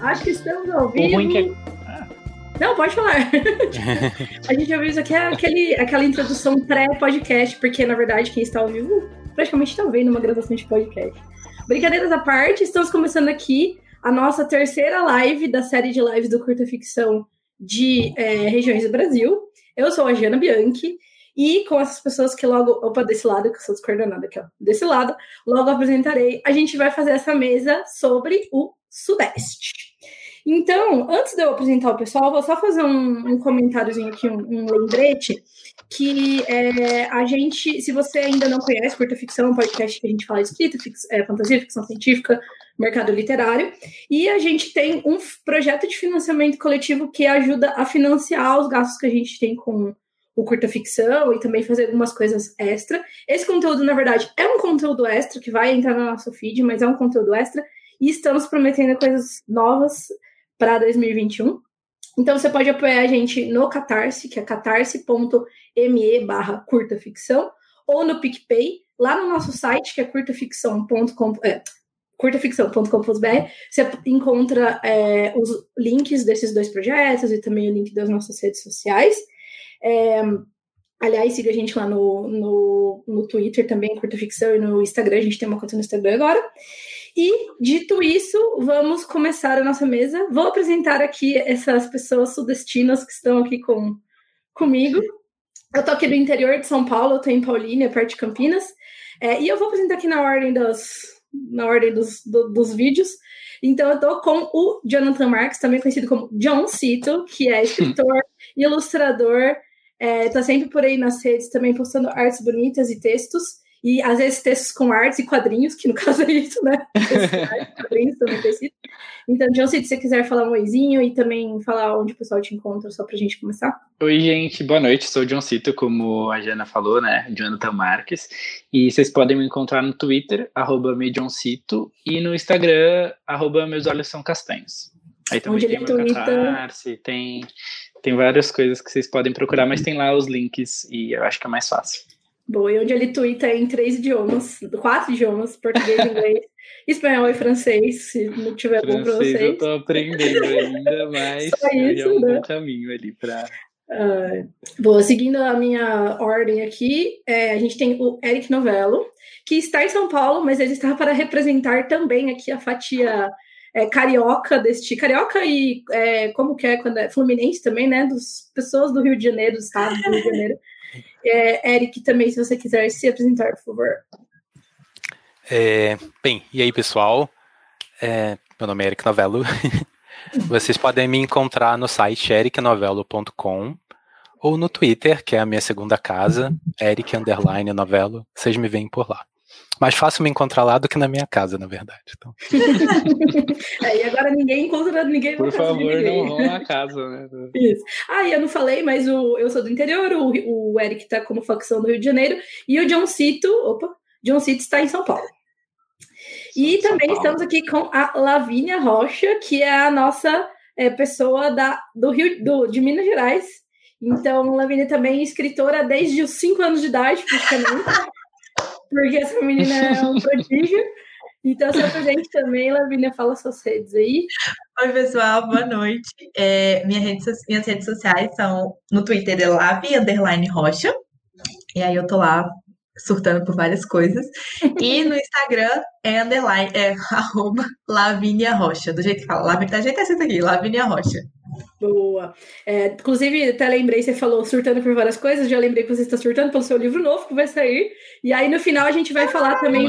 Acho que estamos ao vivo. Ah. Não, pode falar. a gente ouviu isso aqui, é aquele, aquela introdução pré-podcast, porque na verdade quem está ao vivo praticamente está vendo uma gravação de podcast. Brincadeiras à parte, estamos começando aqui a nossa terceira live da série de lives do Curta Ficção de é, regiões do Brasil. Eu sou a Giana Bianchi e com essas pessoas que logo, opa, desse lado, que eu sou descoordenada aqui, ó, desse lado, logo apresentarei, a gente vai fazer essa mesa sobre o Sudeste. Então, antes de eu apresentar o pessoal, vou só fazer um, um comentáriozinho aqui, um, um lembrete, que é, a gente, se você ainda não conhece Curta Ficção, é um podcast que a gente fala escrita, fix, é, fantasia, ficção científica, mercado literário, e a gente tem um projeto de financiamento coletivo que ajuda a financiar os gastos que a gente tem com o curta ficção e também fazer algumas coisas extra. Esse conteúdo, na verdade, é um conteúdo extra que vai entrar no nosso feed, mas é um conteúdo extra e estamos prometendo coisas novas para 2021. Então você pode apoiar a gente no Catarse, que é catarse.me barra curta ficção, ou no PicPay, lá no nosso site, que é curtaficção.com. É, curtaficção.com.br, você encontra é, os links desses dois projetos e também o link das nossas redes sociais. É, aliás, siga a gente lá no, no, no Twitter também, Curta Ficção, e no Instagram, a gente tem uma conta no Instagram agora. E, dito isso, vamos começar a nossa mesa. Vou apresentar aqui essas pessoas sudestinas que estão aqui com, comigo. Eu tô aqui do interior de São Paulo, eu tô em Paulínia, perto de Campinas. É, e eu vou apresentar aqui na ordem dos, na ordem dos, do, dos vídeos. Então, eu tô com o Jonathan Marks, também conhecido como John Cito, que é escritor, ilustrador, é, tá sempre por aí nas redes também postando artes bonitas e textos. E às vezes textos com artes e quadrinhos, que no caso é isso, né? quadrinhos também tecido. Então, John, se você quiser falar um oizinho e também falar onde o pessoal te encontra, só pra gente começar. Oi, gente, boa noite. Sou o John Cito, como a Jana falou, né? Jonathan Marques. E vocês podem me encontrar no Twitter, arroba Cito, e no Instagram, arroba Meus Olhos São Castanhos. Aí também onde tem meu catarse, tem, tem várias coisas que vocês podem procurar, mas tem lá os links e eu acho que é mais fácil. Boa, e onde ele twitta em três idiomas, quatro idiomas, português, inglês, espanhol e francês, se não tiver francês, bom para vocês. eu tô aprendendo ainda, mas Só isso, é um né? bom caminho ali para... Uh, boa, seguindo a minha ordem aqui, é, a gente tem o Eric Novello, que está em São Paulo, mas ele está para representar também aqui a fatia é, carioca deste carioca e é, como que é quando é fluminense também, né? Dos pessoas do Rio de Janeiro, do estado do Rio de Janeiro. É, Eric, também, se você quiser se apresentar, por favor. É, bem, e aí, pessoal? É, meu nome é Eric Novello. Vocês podem me encontrar no site ericnovello.com ou no Twitter, que é a minha segunda casa, Eric Underline Novello. Vocês me veem por lá. Mais fácil me encontrar lá do que na minha casa, na verdade. Então. é, e agora ninguém encontra ninguém Por favor, não vão na casa, né? Isso. Ah, e eu não falei, mas o, eu sou do interior, o, o Eric tá como facção do Rio de Janeiro, e o John Cito, opa, John Cito está em São Paulo. E São também Paulo. estamos aqui com a Lavínia Rocha, que é a nossa é, pessoa da, do Rio do, de Minas Gerais. Então, Lavínia também é escritora desde os 5 anos de idade, praticamente porque essa menina é um prodígio. Então, se apresente também, Lavínia, fala suas redes aí. Oi, pessoal, boa noite. É, minha rede, minhas redes sociais são no Twitter é Lavi Underline Rocha. E aí eu tô lá surtando por várias coisas. E no Instagram é underline, é arroba Lavínia Rocha. Do jeito que fala, Lavínia, tá jeito é assim aqui, Lavínia Rocha. Boa. É, inclusive, até lembrei, você falou surtando por várias coisas, já lembrei que você está surtando pelo seu livro novo que vai sair. E aí, no final, a gente vai falar também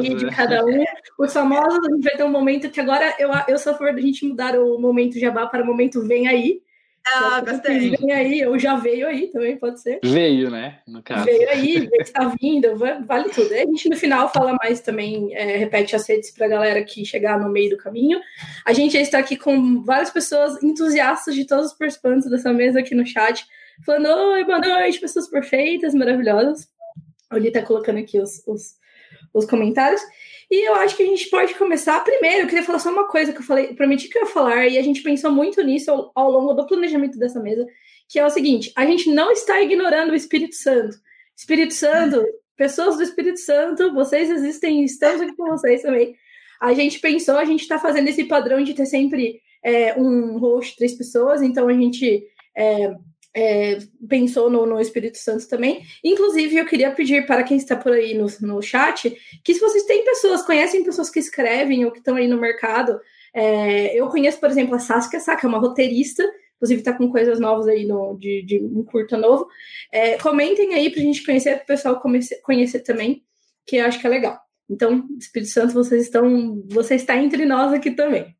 de, de cada um. Os famosos, a gente vai ter um momento que agora eu, eu sou a favor da gente mudar o momento jabá para o momento vem aí. Ah, gostei. Vem aí, ou já veio aí também, pode ser. Veio, né? No caso. Veio aí, está vindo, vale tudo. A gente no final fala mais também, é, repete as redes para a galera que chegar no meio do caminho. A gente já está aqui com várias pessoas entusiastas de todos os participantes dessa mesa aqui no chat, falando: Oi, boa noite, pessoas perfeitas, maravilhosas. A Oli está colocando aqui os, os, os comentários. E eu acho que a gente pode começar. Primeiro, eu queria falar só uma coisa que eu falei, prometi que eu ia falar, e a gente pensou muito nisso ao, ao longo do planejamento dessa mesa, que é o seguinte: a gente não está ignorando o Espírito Santo. Espírito Santo pessoas do Espírito Santo, vocês existem, estamos aqui com vocês também. A gente pensou, a gente está fazendo esse padrão de ter sempre é, um host, três pessoas, então a gente é, é, pensou no, no, Espírito Santo também. Inclusive, eu queria pedir para quem está por aí no, no chat que se vocês têm pessoas, conhecem pessoas que escrevem ou que estão aí no mercado, é, eu conheço, por exemplo, a Saskia que é uma roteirista, inclusive está com coisas novas aí no, de, de um curta novo. É, comentem aí para a gente conhecer, para o pessoal conhecer, conhecer também, que eu acho que é legal. Então, Espírito Santo, vocês estão, você está entre nós aqui também.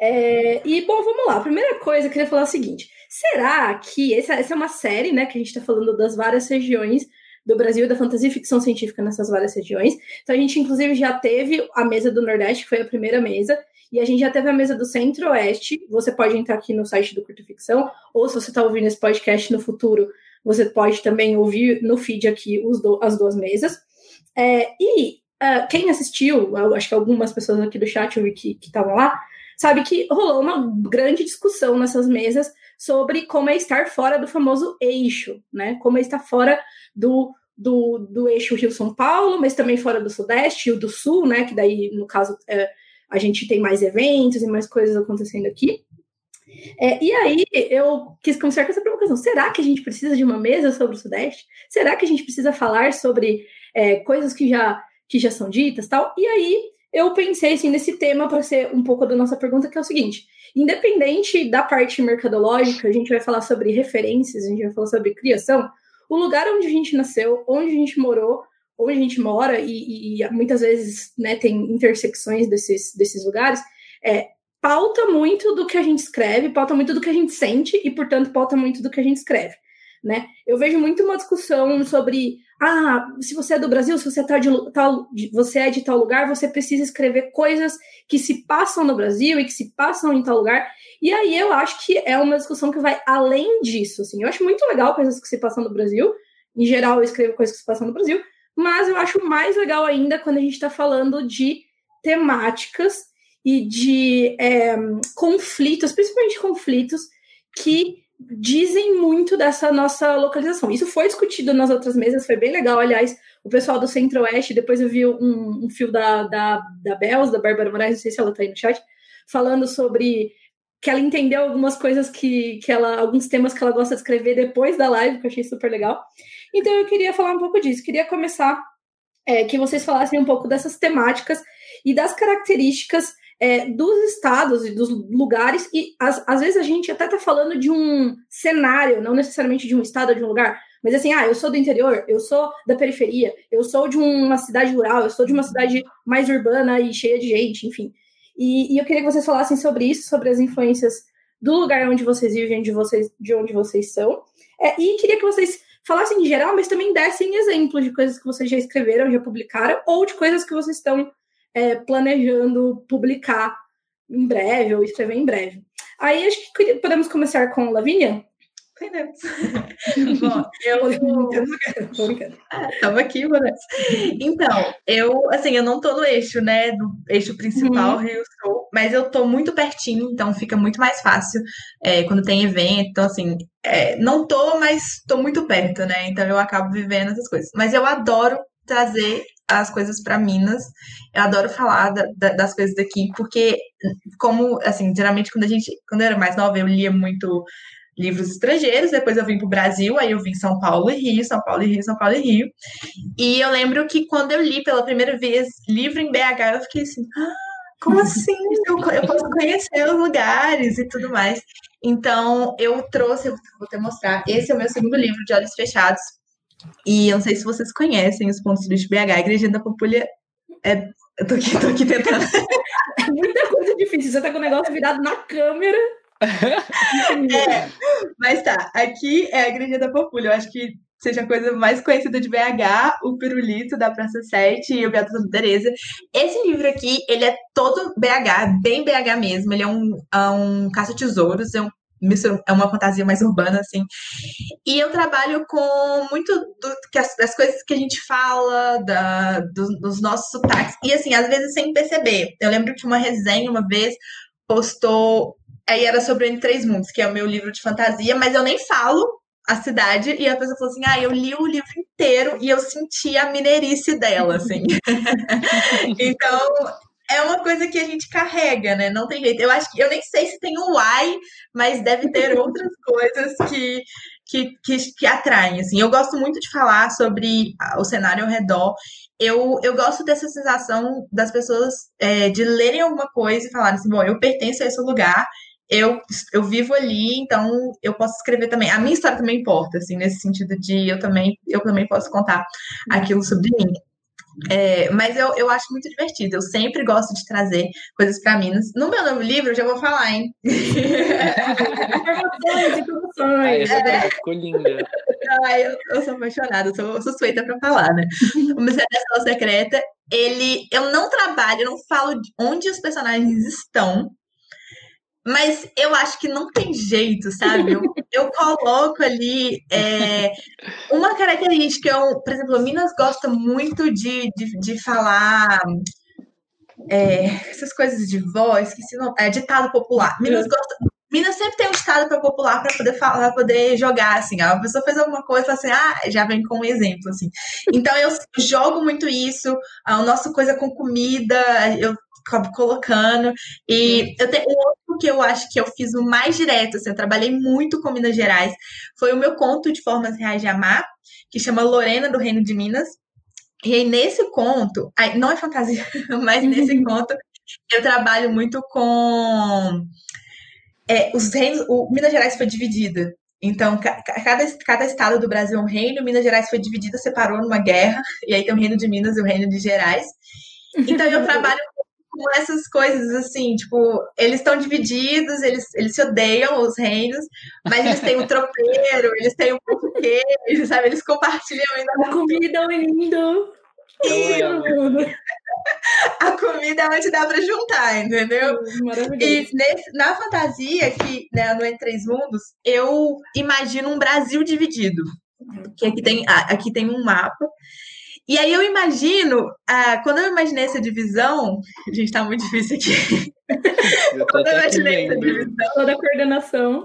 É, e, bom, vamos lá. A primeira coisa, eu queria falar o seguinte: será que essa, essa é uma série, né, que a gente está falando das várias regiões do Brasil, da fantasia e ficção científica nessas várias regiões. Então, a gente, inclusive, já teve a mesa do Nordeste, que foi a primeira mesa, e a gente já teve a mesa do Centro-Oeste. Você pode entrar aqui no site do Curto Ficção, ou se você está ouvindo esse podcast no futuro, você pode também ouvir no feed aqui do, as duas mesas. É, e uh, quem assistiu, acho que algumas pessoas aqui do chat eu vi que estavam lá, sabe que rolou uma grande discussão nessas mesas sobre como é estar fora do famoso eixo, né? Como é estar fora do, do, do eixo Rio-São Paulo, mas também fora do Sudeste e do Sul, né? Que daí, no caso, é, a gente tem mais eventos e mais coisas acontecendo aqui. É, e aí eu quis começar com essa provocação. Será que a gente precisa de uma mesa sobre o Sudeste? Será que a gente precisa falar sobre é, coisas que já, que já são ditas tal? E aí eu pensei assim, nesse tema para ser um pouco da nossa pergunta, que é o seguinte: independente da parte mercadológica, a gente vai falar sobre referências, a gente vai falar sobre criação. O lugar onde a gente nasceu, onde a gente morou, onde a gente mora, e, e muitas vezes né, tem intersecções desses, desses lugares, é, pauta muito do que a gente escreve, pauta muito do que a gente sente, e, portanto, pauta muito do que a gente escreve. Né? Eu vejo muito uma discussão sobre ah, se você é do Brasil, se você, tá de, tal, você é de tal lugar, você precisa escrever coisas que se passam no Brasil e que se passam em tal lugar. E aí eu acho que é uma discussão que vai além disso. Assim. Eu acho muito legal coisas que se passam no Brasil. Em geral, eu escrevo coisas que se passam no Brasil. Mas eu acho mais legal ainda quando a gente está falando de temáticas e de é, conflitos, principalmente conflitos, que dizem muito dessa nossa localização. Isso foi discutido nas outras mesas, foi bem legal. Aliás, o pessoal do Centro-Oeste, depois eu vi um, um fio da, da, da Bells, da Bárbara Moraes, não sei se ela está aí no chat, falando sobre que ela entendeu algumas coisas que, que ela, alguns temas que ela gosta de escrever depois da live, que eu achei super legal. Então eu queria falar um pouco disso. Queria começar é, que vocês falassem um pouco dessas temáticas e das características é, dos estados e dos lugares, e às, às vezes a gente até está falando de um cenário, não necessariamente de um estado ou de um lugar, mas assim, ah, eu sou do interior, eu sou da periferia, eu sou de uma cidade rural, eu sou de uma cidade mais urbana e cheia de gente, enfim. E, e eu queria que vocês falassem sobre isso, sobre as influências do lugar onde vocês vivem, de, vocês, de onde vocês são. É, e queria que vocês falassem em geral, mas também dessem exemplos de coisas que vocês já escreveram, já publicaram, ou de coisas que vocês estão é, planejando publicar em breve ou escrever em breve. Aí acho que podemos começar com Lavínia. Podemos. Bom, eu. Estava é, aqui, Vanessa. Então, eu, assim, eu não tô no eixo, né? No eixo principal, uhum. Rio Sul, mas eu tô muito pertinho, então fica muito mais fácil é, quando tem evento. Então, assim, é, não tô, mas tô muito perto, né? Então eu acabo vivendo essas coisas. Mas eu adoro trazer as coisas para Minas. Eu adoro falar da, da, das coisas daqui, porque, como, assim, geralmente quando a gente, quando eu era mais nova, eu lia muito livros estrangeiros, depois eu vim para o Brasil, aí eu vim São Paulo e Rio, São Paulo e Rio, São Paulo e Rio. E eu lembro que quando eu li pela primeira vez livro em BH, eu fiquei assim, ah, como assim? Eu, eu posso conhecer os lugares e tudo mais. Então, eu trouxe, vou te mostrar, esse é o meu segundo livro, de Olhos Fechados, e eu não sei se vocês conhecem os pontos turísticos BH. A Igreja da Pampulha é. Eu tô aqui, tô aqui tentando. É muita coisa difícil. Você tá com o negócio virado na câmera. é, mas tá, aqui é a Igreja da Pampulha. Eu acho que seja a coisa mais conhecida de BH, o Pirulito da Praça 7 e o Beato Santa Teresa. Esse livro aqui, ele é todo BH, bem BH mesmo. Ele é um, é um caça-tesouros, é um é uma fantasia mais urbana, assim. E eu trabalho com muito do, que as, das coisas que a gente fala, da, do, dos nossos sotaques. E, assim, às vezes sem perceber. Eu lembro que uma resenha, uma vez, postou. Aí era sobre Entre Três Mundos, que é o meu livro de fantasia, mas eu nem falo a cidade e a pessoa falou assim: ah, eu li o livro inteiro e eu senti a mineirice dela, assim. então, é uma coisa que a gente carrega, né? Não tem jeito. Eu acho que eu nem sei se tem um why, mas deve ter outras coisas que, que, que, que atraem. Assim. Eu gosto muito de falar sobre o cenário ao redor. Eu, eu gosto dessa sensação das pessoas é, de lerem alguma coisa e falarem assim: bom, eu pertenço a esse lugar eu, eu vivo ali, então eu posso escrever também. A minha história também importa, assim, nesse sentido de eu também, eu também posso contar aquilo sobre mim. É, mas eu, eu acho muito divertido. Eu sempre gosto de trazer coisas para Minas. No meu novo livro, eu já vou falar, hein? informações, informações. É, ficou linda. Ai, eu, eu, sou apaixonada, eu sou suspeita para falar, né? O Mistério da Sala Secreta, ele. Eu não trabalho, eu não falo onde os personagens estão, mas eu acho que não tem jeito, sabe? Eu, eu coloco ali é, uma característica. Eu, por exemplo, Minas gosta muito de, de, de falar é, essas coisas de voz, que se não, é ditado popular. Minas gosta. Minas sempre tem um ditado popular para poder falar, poder jogar assim. A pessoa fez alguma coisa, assim, ah, já vem com um exemplo assim. Então eu jogo muito isso. A nossa coisa com comida, eu colocando. E eu tenho um outro que eu acho que eu fiz o mais direto, assim, eu trabalhei muito com Minas Gerais, foi o meu conto de Formas Reais de Amar, que chama Lorena do Reino de Minas. E aí, nesse conto, não é fantasia, mas nesse uhum. conto, eu trabalho muito com é, os reinos. O Minas Gerais foi dividida. Então, cada, cada estado do Brasil é um reino, Minas Gerais foi dividida, separou numa guerra, e aí tem o reino de Minas e o reino de Gerais. Então, eu trabalho com essas coisas assim, tipo, eles estão divididos, eles, eles se odeiam, os reinos, mas eles têm o tropeiro, eles têm o português, sabe? Eles compartilham ainda. A comida é lindo. a comida é onde dá para juntar, entendeu? E nesse, na fantasia, que né, no Entre Três Mundos, eu imagino um Brasil dividido. Que aqui tem, aqui tem um mapa e aí eu imagino, ah, quando eu imaginei essa divisão, a gente tá muito difícil aqui. Eu quando eu imaginei essa divisão. Toda a coordenação.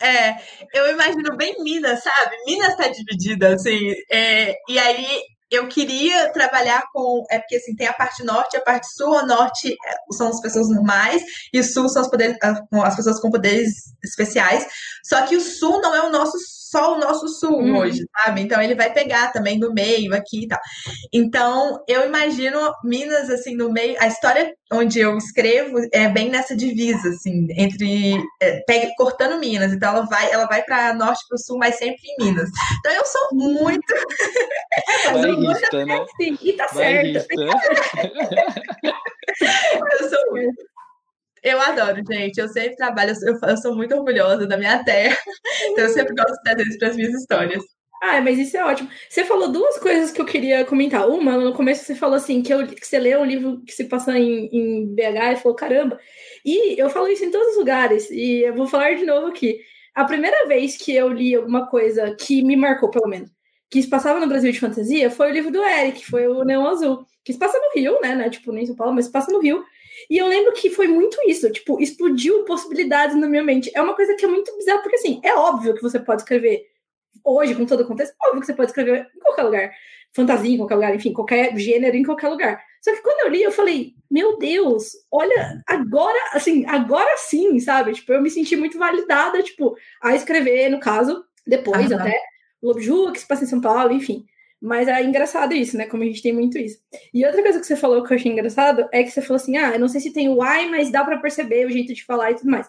É, eu imagino bem Minas, sabe? Minas tá dividida, assim. É, e aí eu queria trabalhar com. É porque assim, tem a parte norte e a parte sul. O norte é, são as pessoas normais, e o sul são as, poderes, as pessoas com poderes especiais. Só que o sul não é o nosso só o nosso sul uhum. hoje, sabe? Então ele vai pegar também no meio aqui e tal. Então eu imagino Minas assim no meio. A história onde eu escrevo é bem nessa divisa, assim, entre é, pega, cortando Minas. Então ela vai, ela vai para norte para o sul, mas sempre em Minas. Então eu sou muito. Bairrista, né? Sim, e tá certo. eu sou muito. Eu adoro, gente. Eu sempre trabalho, eu, sou muito orgulhosa da minha terra. Então eu sempre gosto de trazer isso para as minhas histórias. Ah, mas isso é ótimo. Você falou duas coisas que eu queria comentar. Uma, no começo você falou assim, que, eu, que você leu um livro que se passa em, em BH e falou, caramba. E eu falo isso em todos os lugares, e eu vou falar de novo aqui. A primeira vez que eu li alguma coisa que me marcou, pelo menos, que se passava no Brasil de fantasia, foi o livro do Eric, foi o Neon Azul, que se passa no Rio, né, né tipo, nem em São Paulo, mas se passa no Rio. E eu lembro que foi muito isso, tipo, explodiu possibilidades na minha mente. É uma coisa que é muito bizarra, porque assim, é óbvio que você pode escrever hoje, com todo o contexto, óbvio que você pode escrever em qualquer lugar. Fantasia em qualquer lugar, enfim, qualquer gênero em qualquer lugar. Só que quando eu li, eu falei, meu Deus, olha, agora, assim, agora sim, sabe? Tipo, eu me senti muito validada, tipo, a escrever, no caso, depois uhum. até, Lobo Ju, que se passa em São Paulo, enfim. Mas é engraçado isso, né? Como a gente tem muito isso. E outra coisa que você falou que eu achei engraçado é que você falou assim: ah, eu não sei se tem o I, mas dá para perceber o jeito de falar e tudo mais.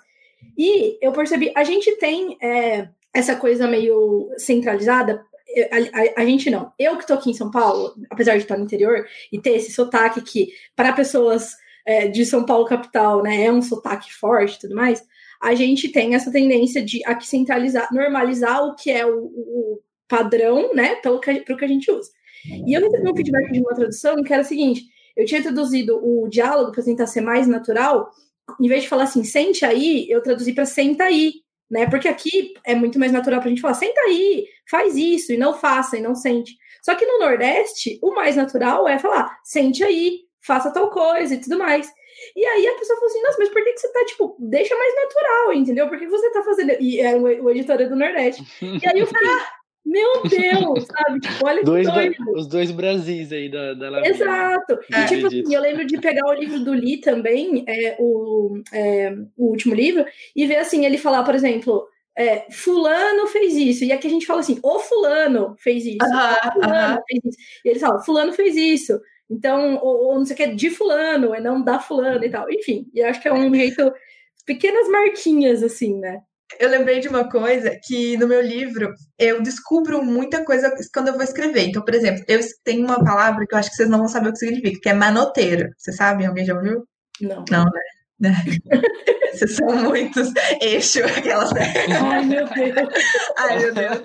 E eu percebi, a gente tem é, essa coisa meio centralizada. A, a, a, gente não. Eu que tô aqui em São Paulo, apesar de estar no interior e ter esse sotaque que, para pessoas é, de São Paulo capital, né, é um sotaque forte e tudo mais, a gente tem essa tendência de aqui centralizar, normalizar o que é o, o padrão, né, pelo que, que a gente usa. E eu recebi um feedback de uma tradução que era o seguinte: eu tinha traduzido o diálogo para tentar ser mais natural, em vez de falar assim, sente aí, eu traduzi para senta aí, né? Porque aqui é muito mais natural para a gente falar, senta aí, faz isso, e não faça, e não sente. Só que no Nordeste, o mais natural é falar, sente aí, faça tal coisa e tudo mais. E aí a pessoa falou assim, nossa, mas por que, que você tá, tipo, deixa mais natural, entendeu? Por que você tá fazendo... E era o editor do Nordeste. E aí eu falei, ah, meu Deus, sabe? Tipo, olha dois, que doido. Os dois Brasis aí da, da Lavínia. Exato. E, tipo assim, eu lembro de pegar o livro do Lee também, é, o, é, o último livro, e ver assim, ele falar, por exemplo, é, fulano fez isso. E aqui a gente fala assim, o fulano fez isso. Uh -huh, fulano uh -huh. fez isso. E eles falam, fulano fez isso. Então, ou, ou não sei o que, de fulano, é não da fulano e tal. Enfim, e acho que é um jeito, pequenas marquinhas, assim, né? Eu lembrei de uma coisa que no meu livro eu descubro muita coisa quando eu vou escrever. Então, por exemplo, eu tenho uma palavra que eu acho que vocês não vão saber o que significa, que é manoteiro. Vocês sabem? Alguém já ouviu? Não. Não, né? Vocês são muitos eixo, aquelas. Ai, meu Deus. Ai, meu Deus.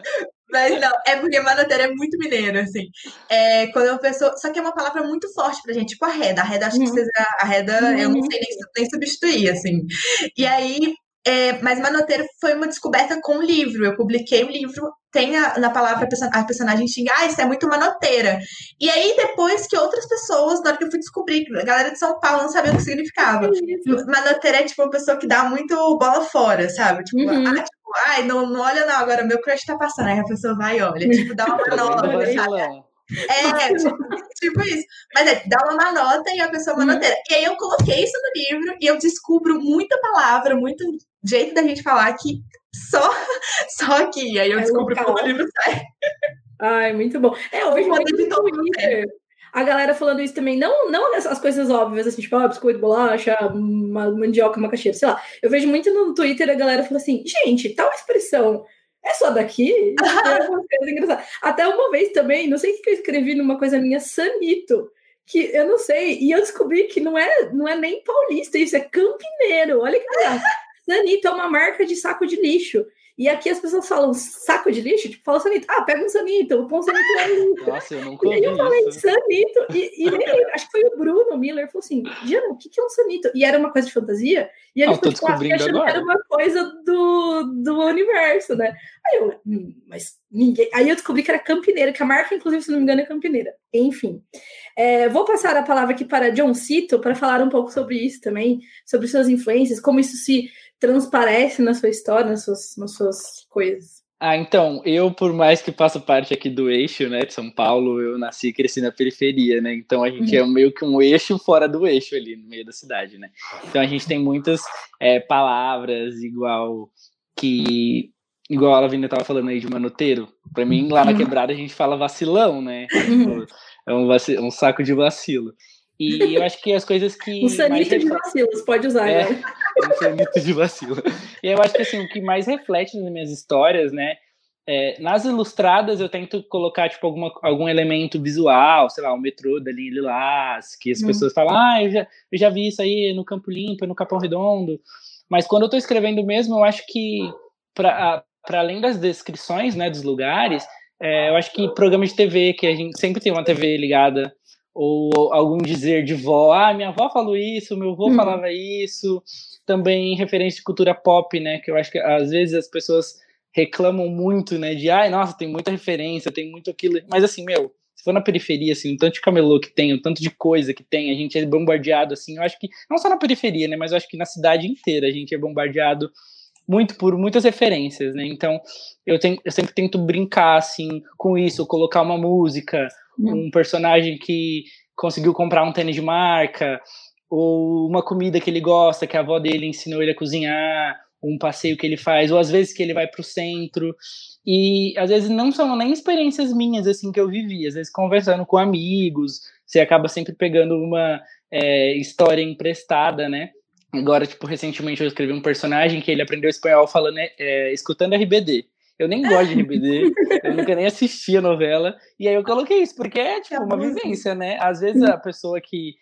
Mas não, é porque manoteiro é muito mineiro, assim. É, quando uma pessoa. Só que é uma palavra muito forte pra gente, tipo a reda. A reda, acho que vocês. A reda, eu não sei nem, nem substituir, assim. E aí, é, mas Manoteiro foi uma descoberta com o livro. Eu publiquei o livro, tem a, na palavra a personagem xinga, ah, isso é muito manoteira. E aí, depois que outras pessoas, na hora que eu fui descobrir, a galera de São Paulo não sabia o que significava. Manoteira é tipo uma pessoa que dá muito bola fora, sabe? Tipo, uhum. ah, tipo, ai, não, não olha não, agora meu crush tá passando. Aí a pessoa vai e olha, tipo, dá uma manobra, sabe? É, tipo, tipo, isso. Mas é, dá uma nota e a pessoa manoteira. Uhum. E aí eu coloquei isso no livro e eu descubro muita palavra, muito jeito da gente falar que só, só aqui. Aí eu descubro como o livro sai. Ai, muito bom. É, eu vejo muito no Twitter. A galera falando isso também, não, não as coisas óbvias, assim, tipo, ah, biscoito, bolacha, uma mandioca, macaxeira, sei lá. Eu vejo muito no Twitter a galera falando assim, gente, tal expressão é só daqui? é Até uma vez também, não sei o que eu escrevi numa coisa minha, sanito que eu não sei, e eu descobri que não é, não é nem paulista, isso é campineiro. Olha que legal. Sanito é uma marca de saco de lixo. E aqui as pessoas falam saco de lixo, tipo, fala sanito. Ah, pega um sanito, põe um sanito lá Nossa, eu nunca ouvi E aí eu falei isso. sanito, e, e nem, acho que foi o Bruno Miller, falou assim, Diana, o que, que é um sanito? E era uma coisa de fantasia, e ele ficou tipo, achando que era uma coisa do, do universo, né? Aí eu, hum, mas ninguém... Aí eu descobri que era campineira, que a marca, inclusive, se não me engano, é campineira. Enfim. É, vou passar a palavra aqui para John Cito, para falar um pouco sobre isso também, sobre suas influências, como isso se transparece na sua história, nas suas, nas suas coisas? Ah, então, eu, por mais que faça parte aqui do eixo, né, de São Paulo, eu nasci e cresci na periferia, né, então a gente uhum. é meio que um eixo fora do eixo ali, no meio da cidade, né, então a gente tem muitas é, palavras igual que, igual a Lavínia tava falando aí de manoteiro, para mim, lá na uhum. quebrada a gente fala vacilão, né, uhum. é um, um saco de vacilo, e eu acho que as coisas que. Um sanito de vacilos, pode usar, é, né? Um sanito de vacilo. E eu acho que assim, o que mais reflete nas minhas histórias, né? É, nas ilustradas eu tento colocar tipo alguma, algum elemento visual, sei lá, o metrô da linha Lilás, que as hum. pessoas falam, ah, eu já, eu já vi isso aí no Campo Limpo, no Capão Redondo. Mas quando eu estou escrevendo mesmo, eu acho que para além das descrições, né, dos lugares, é, eu acho que programa de TV, que a gente sempre tem uma TV ligada ou algum dizer de vó, ah, minha avó falou isso, meu avô hum. falava isso, também referência de cultura pop, né, que eu acho que às vezes as pessoas reclamam muito, né, de, ai, nossa, tem muita referência, tem muito aquilo, mas assim, meu, se for na periferia, assim, o tanto de camelô que tem, o tanto de coisa que tem, a gente é bombardeado, assim, eu acho que, não só na periferia, né, mas eu acho que na cidade inteira a gente é bombardeado muito por muitas referências, né, então eu, tenho, eu sempre tento brincar, assim, com isso, colocar uma música, um personagem que conseguiu comprar um tênis de marca, ou uma comida que ele gosta, que a avó dele ensinou ele a cozinhar, um passeio que ele faz, ou às vezes que ele vai para o centro. E às vezes não são nem experiências minhas assim que eu vivi, às vezes conversando com amigos, você acaba sempre pegando uma é, história emprestada, né? Agora, tipo, recentemente eu escrevi um personagem que ele aprendeu espanhol falando, é, escutando RBD. Eu nem gosto de RBD, eu nunca nem assisti a novela. E aí eu coloquei isso, porque é tipo uma vivência, né? Às vezes a pessoa que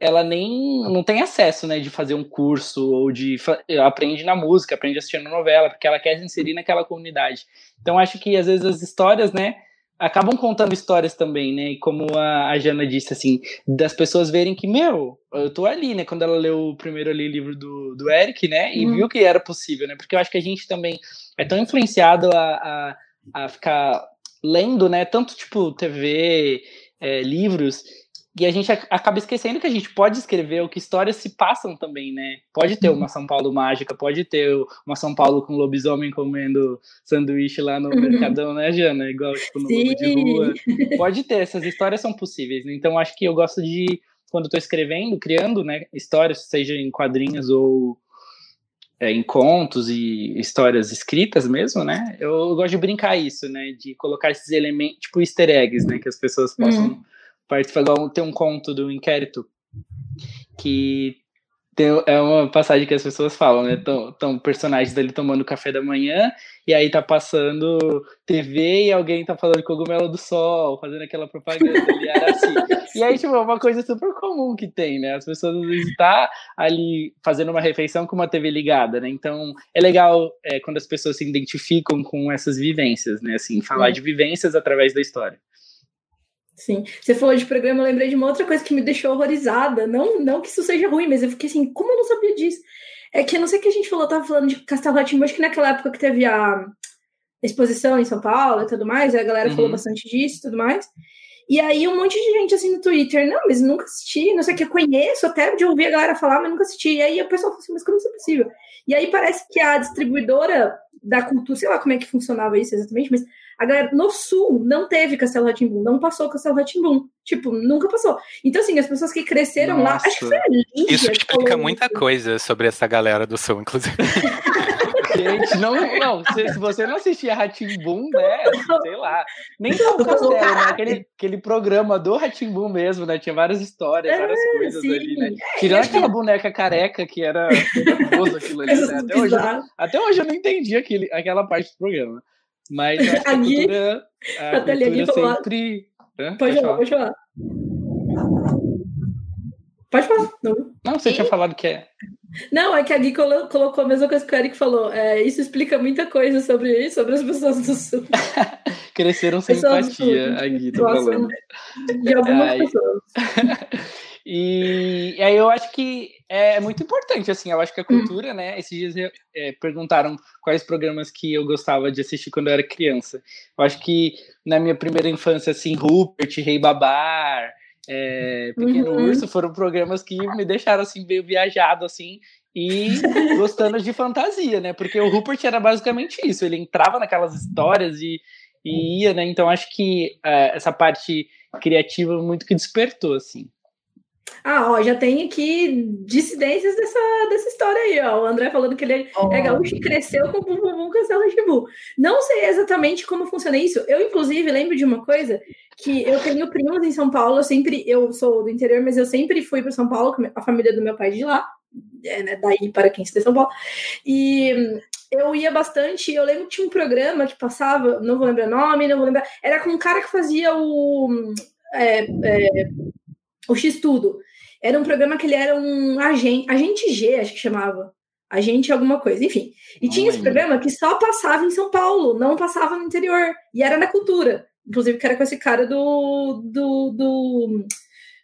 ela nem não tem acesso, né, de fazer um curso ou de aprende na música, aprende assistindo novela, porque ela quer se inserir naquela comunidade. Então acho que às vezes as histórias, né, acabam contando histórias também, né? E como a, a Jana disse, assim, das pessoas verem que, meu, eu tô ali, né? Quando ela leu o primeiro ali, livro do, do Eric, né? E uhum. viu que era possível, né? Porque eu acho que a gente também é tão influenciado a, a, a ficar lendo, né? Tanto, tipo, TV, é, livros, e a gente acaba esquecendo que a gente pode escrever o que histórias se passam também, né? Pode ter uma São Paulo mágica, pode ter uma São Paulo com lobisomem comendo sanduíche lá no uhum. Mercadão, né, Jana? Igual, tipo, no Sim. de rua. Pode ter, essas histórias são possíveis. Né? Então, acho que eu gosto de, quando estou escrevendo, criando, né, histórias, seja em quadrinhos ou é, em contos e histórias escritas mesmo, né? Eu gosto de brincar isso, né? De colocar esses elementos, tipo easter eggs, né? Que as pessoas possam uhum. participar. Tem um conto do inquérito que tem, é uma passagem que as pessoas falam, né? Estão personagens ali tomando café da manhã, e aí tá passando TV e alguém tá falando cogumelo do sol, fazendo aquela propaganda ali, assim. E aí, tipo, é uma coisa super comum que tem, né? As pessoas às vezes tá ali fazendo uma refeição com uma TV ligada, né? Então, é legal é, quando as pessoas se identificam com essas vivências, né? Assim, falar de vivências através da história. Sim. Você falou de programa, eu lembrei de uma outra coisa que me deixou horrorizada. Não, não que isso seja ruim, mas eu fiquei assim, como eu não sabia disso? É que eu não sei o que a gente falou, tava falando de Castelo Ratimbo, acho que naquela época que teve a exposição em São Paulo e tudo mais, a galera uhum. falou bastante disso e tudo mais. E aí um monte de gente assim no Twitter, não, mas nunca assisti, não sei o que, eu conheço até de ouvir a galera falar, mas nunca assisti. E aí o pessoal falou assim, mas como isso é possível? E aí parece que a distribuidora da cultura, sei lá como é que funcionava isso exatamente, mas a galera no sul não teve Castelo Ratimbum, não passou Castelo Ratimbum. Tipo, nunca passou. Então, assim, as pessoas que cresceram Nossa. lá. Acho que foi a Lídia Isso explica muita isso. coisa sobre essa galera do sul, inclusive. Gente, não, não. Se, se você não assistia Ratimbum, né? Sei lá. Nem só o castelo, né? Aquele, aquele programa do Ratimbum mesmo, né? Tinha várias histórias, várias é, coisas sim. ali, né? Tirando aquela boneca careca que era nervoso aquilo ali. Né? Até, hoje, até hoje eu não entendi aquele, aquela parte do programa. Mas a, a cultura, a a cultura sempre... Né? Pode, pode falar, pode falar. Pode falar. Não, não você e... tinha falado que é. Não, é que a Gui colocou a mesma coisa que o Eric falou. É, isso explica muita coisa sobre, sobre as pessoas do Sul. Cresceram sem empatia, a Gui tá falando. De algumas pessoas. E, e, aí eu acho que é muito importante, assim, eu acho que a hum. cultura, né, esses dias é, perguntaram quais programas que eu gostava de assistir quando eu era criança. Eu acho que na minha primeira infância, assim, Rupert, Rei Babar, é, Pequeno uhum. Urso foram programas que me deixaram, assim, meio viajado, assim, e gostando de fantasia, né, porque o Rupert era basicamente isso, ele entrava naquelas histórias e, e ia, né, então acho que é, essa parte criativa muito que despertou, assim. Ah, ó, já tem aqui dissidências dessa, dessa história aí, ó. O André falando que ele é, oh. é gaúcho e cresceu com o Bum Bum Castelo Chibu. Não sei exatamente como funciona isso. Eu, inclusive, lembro de uma coisa que eu tenho primos em São Paulo, eu sempre, eu sou do interior, mas eu sempre fui para São Paulo, com a família do meu pai de lá, é, né, daí para quem está em São Paulo. E eu ia bastante, eu lembro que tinha um programa que passava, não vou lembrar o nome, não vou lembrar, era com um cara que fazia o... É, é, o X-Tudo. Era um programa que ele era um agente, agente G, acho que chamava. Agente alguma coisa, enfim. E não tinha esse programa que só passava em São Paulo, não passava no interior. E era na cultura. Inclusive, que era com esse cara do. do, do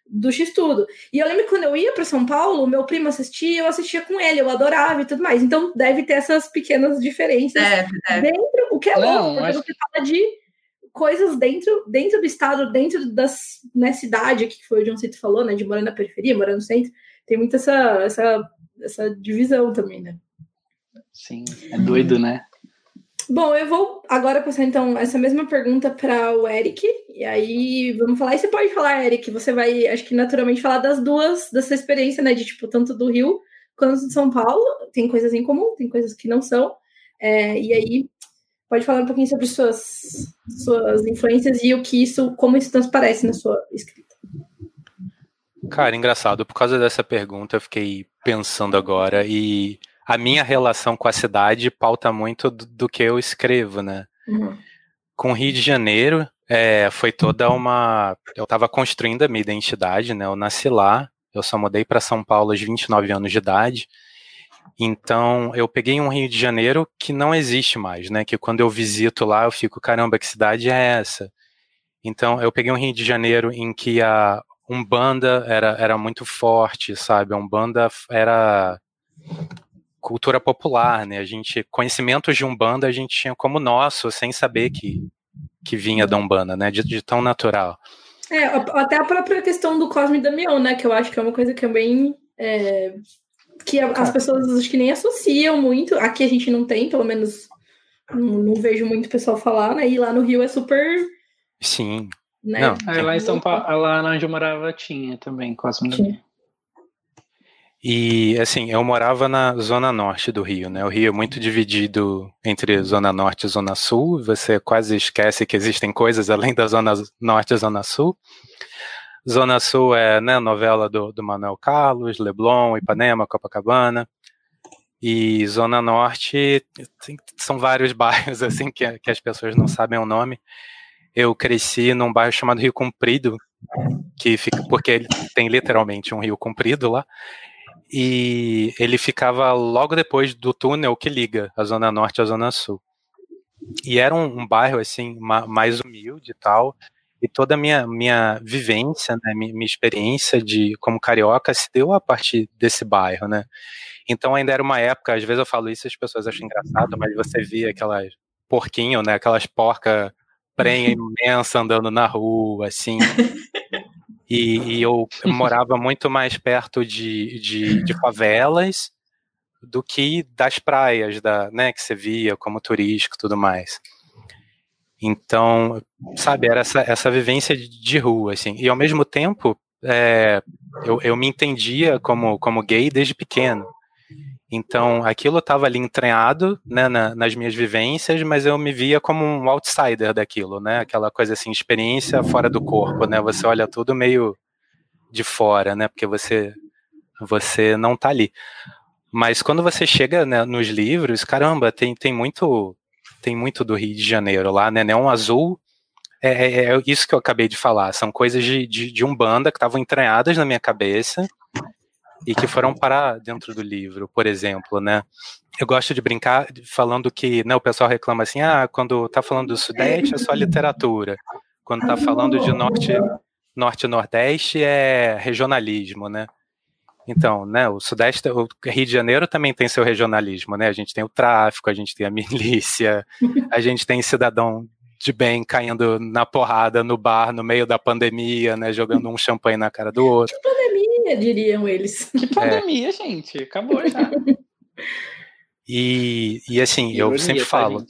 do X-Tudo. E eu lembro que quando eu ia para São Paulo, meu primo assistia, eu assistia com ele, eu adorava e tudo mais. Então deve ter essas pequenas diferenças deve, deve. dentro, o que é Não, louco, porque acho... você fala de coisas dentro, dentro do estado, dentro da né, cidade, que foi o John Cito falou, né? De morar na periferia, morar no centro. Tem muita essa, essa, essa divisão também, né? Sim, é doido, né? Bom, eu vou agora passar então essa mesma pergunta para o Eric. E aí vamos falar. E você pode falar, Eric, você vai, acho que naturalmente, falar das duas, dessa experiência, né? De tipo, tanto do Rio quanto de São Paulo. Tem coisas em comum, tem coisas que não são. É, e aí Pode falar um pouquinho sobre suas, suas influências e o que isso, como isso transparece na sua escrita. Cara, engraçado. Por causa dessa pergunta, eu fiquei pensando agora e a minha relação com a cidade pauta muito do, do que eu escrevo, né? Uhum. Com o Rio de Janeiro, é, foi toda uma. Eu estava construindo a minha identidade, né? Eu nasci lá, eu só mudei para São Paulo aos 29 anos de idade. Então, eu peguei um Rio de Janeiro que não existe mais, né? Que quando eu visito lá, eu fico, caramba, que cidade é essa? Então, eu peguei um Rio de Janeiro em que a Umbanda era, era muito forte, sabe? A Umbanda era cultura popular, né? A gente, conhecimentos de Umbanda a gente tinha como nosso, sem saber que, que vinha da Umbanda, né? De, de tão natural. É, até a própria questão do Cosme Damião, né? Que eu acho que é uma coisa que é bem. É, que as pessoas acho que nem associam muito. Aqui a gente não tem, pelo menos não, não vejo muito pessoal falar, né? E lá no Rio é super. Sim. Né? Não. Aí lá em São Paulo, lá onde eu morava tinha também Cosme e Damião. E assim, eu morava na zona norte do Rio, né? O Rio é muito dividido entre zona norte e zona sul. Você quase esquece que existem coisas além da zona norte e zona sul. Zona sul é né, novela do, do Manuel Carlos, Leblon, Ipanema, Copacabana. E zona norte são vários bairros assim que, que as pessoas não sabem o nome. Eu cresci num bairro chamado Rio Comprido, que fica porque ele tem literalmente um rio comprido lá e ele ficava logo depois do túnel que liga a Zona Norte à Zona Sul. E era um, um bairro, assim, mais humilde e tal, e toda a minha, minha vivência, né, minha, experiência de como carioca se deu a partir desse bairro, né. Então ainda era uma época, às vezes eu falo isso e as pessoas acham engraçado, mas você via aquelas porquinho, né, aquelas porca prenha imensa andando na rua, assim, e, e eu morava muito mais perto de, de, de, favelas do que das praias, da, né, que você via como turístico e tudo mais. Então, sabe, era essa, essa vivência de rua, assim. E ao mesmo tempo, é, eu, eu me entendia como, como gay desde pequeno. Então, aquilo estava ali entranhado né, na, nas minhas vivências, mas eu me via como um outsider daquilo, né? Aquela coisa assim, experiência fora do corpo, né? Você olha tudo meio de fora, né? Porque você você não tá ali. Mas quando você chega né, nos livros, caramba, tem, tem muito tem muito do Rio de Janeiro lá, né? Neon Azul é, é, é isso que eu acabei de falar. São coisas de, de, de Umbanda que estavam entranhadas na minha cabeça e que foram parar dentro do livro, por exemplo, né? Eu gosto de brincar falando que né, o pessoal reclama assim, ah, quando tá falando do Sudeste é só literatura, quando tá falando de Norte, Norte Nordeste é regionalismo, né? Então, né, o Sudeste, o Rio de Janeiro também tem seu regionalismo, né? A gente tem o tráfico, a gente tem a milícia, a gente tem cidadão de bem caindo na porrada no bar no meio da pandemia, né, jogando um champanhe na cara do outro. Que pandemia, diriam eles. Que pandemia, é. gente, acabou já. E, e assim, que eu ironia, sempre tá, falo.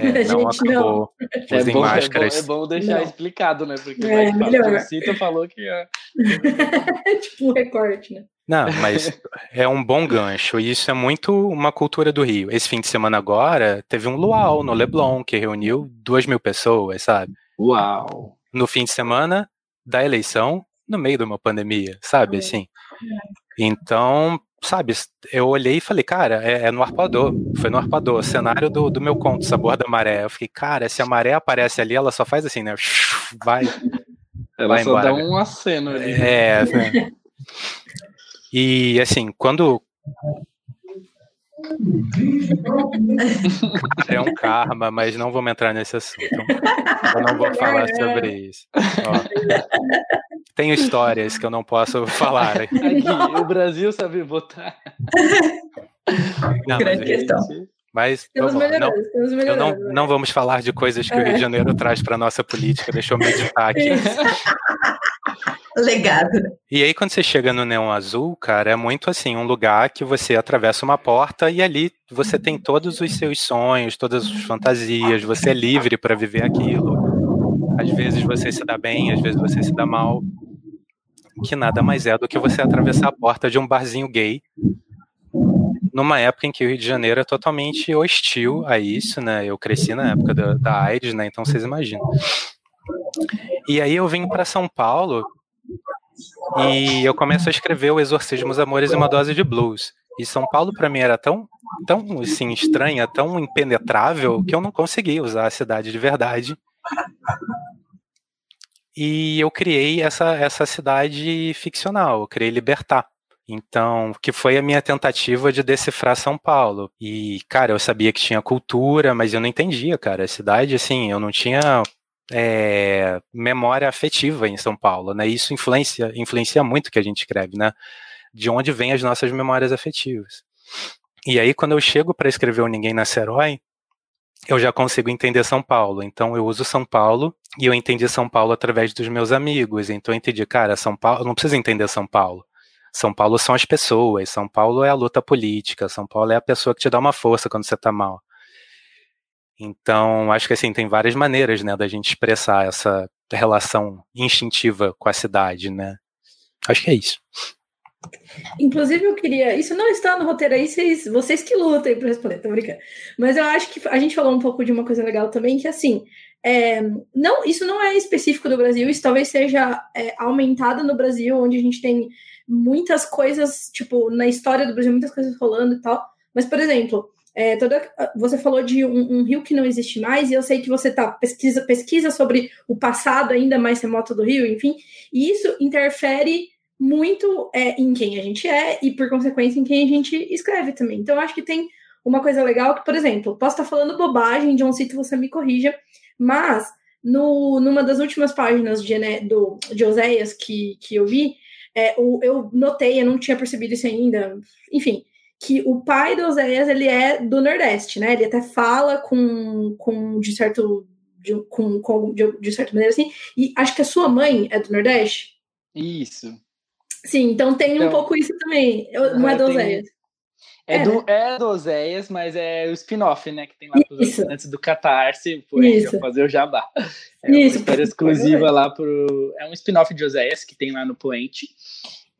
É, não acabou. Não. É, bom, máscaras. É, bom, é bom deixar não. explicado, né? Porque é, melhor. o Cito falou que é. tipo um recorte, né? Não, mas é um bom gancho. E isso é muito uma cultura do Rio. Esse fim de semana agora, teve um luau no Leblon, que reuniu duas mil pessoas, sabe? Uau! No fim de semana da eleição, no meio de uma pandemia, sabe? Assim. Então, sabe, eu olhei e falei, cara, é, é no arpador. Foi no arpador, cenário do, do meu conto, Sabor da Maré. Eu fiquei, cara, se a maré aparece ali, ela só faz assim, né? Vai. Ela vai só embora. dá um aceno ali. É, né? E assim, quando. É um karma, mas não vamos entrar nesse assunto. Eu não vou falar sobre isso. Ó, tenho histórias que eu não posso falar. Aqui, o Brasil sabe votar. Não, Grande questão. Mas vamos, não, eu não, não vamos falar de coisas que é. o Rio de Janeiro traz para nossa política. Deixa eu meditar aqui. Legado. E aí, quando você chega no Neon Azul, cara, é muito assim, um lugar que você atravessa uma porta e ali você tem todos os seus sonhos, todas as fantasias, você é livre para viver aquilo. Às vezes você se dá bem, às vezes você se dá mal. Que nada mais é do que você atravessar a porta de um barzinho gay numa época em que o Rio de Janeiro é totalmente hostil a isso, né? Eu cresci na época da, da AIDS, né? Então vocês imaginam. E aí eu vim para São Paulo e eu começo a escrever o Exorcismo, os Amores e uma Dose de Blues. E São Paulo para mim era tão, tão assim, estranha, tão impenetrável, que eu não conseguia usar a cidade de verdade. E eu criei essa, essa cidade ficcional, eu criei Libertar. Então, que foi a minha tentativa de decifrar São Paulo. E, cara, eu sabia que tinha cultura, mas eu não entendia, cara. A cidade, assim, eu não tinha é, memória afetiva em São Paulo, né? Isso influencia, influencia muito o que a gente escreve, né? De onde vêm as nossas memórias afetivas. E aí, quando eu chego para escrever o Ninguém Nasce Herói, eu já consigo entender São Paulo. Então eu uso São Paulo e eu entendi São Paulo através dos meus amigos. Então eu entendi, cara, São Paulo, não preciso entender São Paulo. São Paulo são as pessoas, São Paulo é a luta política, São Paulo é a pessoa que te dá uma força quando você tá mal. Então, acho que assim, tem várias maneiras, né, da gente expressar essa relação instintiva com a cidade, né? Acho que é isso. Inclusive, eu queria. Isso não está no roteiro aí, vocês, vocês que lutem para responder, tô brincando. Mas eu acho que a gente falou um pouco de uma coisa legal também, que assim. É, não, isso não é específico do Brasil, isso talvez seja é, aumentado no Brasil, onde a gente tem muitas coisas, tipo, na história do Brasil, muitas coisas rolando e tal. Mas, por exemplo, é, toda, você falou de um, um, rio que não existe mais, e eu sei que você tá pesquisa, pesquisa sobre o passado ainda mais remoto do rio, enfim, e isso interfere muito é, em quem a gente é e, por consequência, em quem a gente escreve também. Então, acho que tem uma coisa legal que, por exemplo, posso estar falando bobagem, John Cito, você me corrija, mas no, numa das últimas páginas de, né, do, de Oséias que, que eu vi, é, eu notei, eu não tinha percebido isso ainda, enfim, que o pai do Oséias, ele é do Nordeste, né? Ele até fala com, com de certo de, com, com de, de certa maneira assim, e acho que a sua mãe é do Nordeste. Isso. Sim, então tem então, um pouco isso também. Eu, não é do Oséias. É, é, do, é do Oséias, mas é o spin-off, né? Que tem lá pros antes do Catarse, por fazer o jabá. É isso. uma história exclusiva lá pro. É um spin-off de Oséias que tem lá no Poente.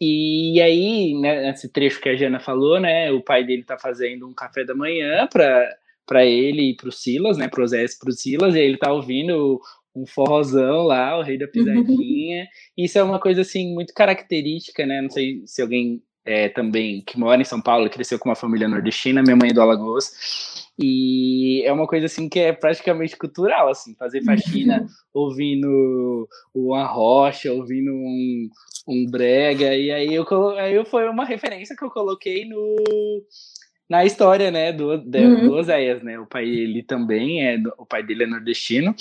E aí, né, nesse trecho que a Jana falou, né? O pai dele tá fazendo um café da manhã para para ele e pro Silas, né? Pro Oséias e pro Silas, e ele tá ouvindo um forrozão lá, o rei da uhum. pisadinha. Isso é uma coisa assim muito característica, né? Não sei se alguém é, também que mora em São Paulo, cresceu com uma família nordestina, minha mãe é do Alagoas. E é uma coisa assim que é praticamente cultural, assim, fazer faxina ouvindo uma rocha, ouvindo um, um brega, e aí eu aí foi uma referência que eu coloquei no na história, né, do, de, uhum. do Oséias, né, o pai ele também é, o pai dele é nordestino,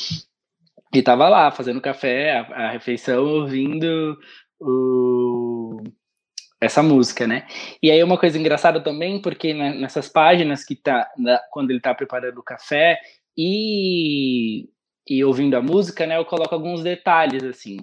e tava lá, fazendo café, a, a refeição, ouvindo o, essa música, né? E aí uma coisa engraçada também, porque nessas páginas que tá, na, quando ele tá preparando o café e, e ouvindo a música, né, eu coloco alguns detalhes, assim,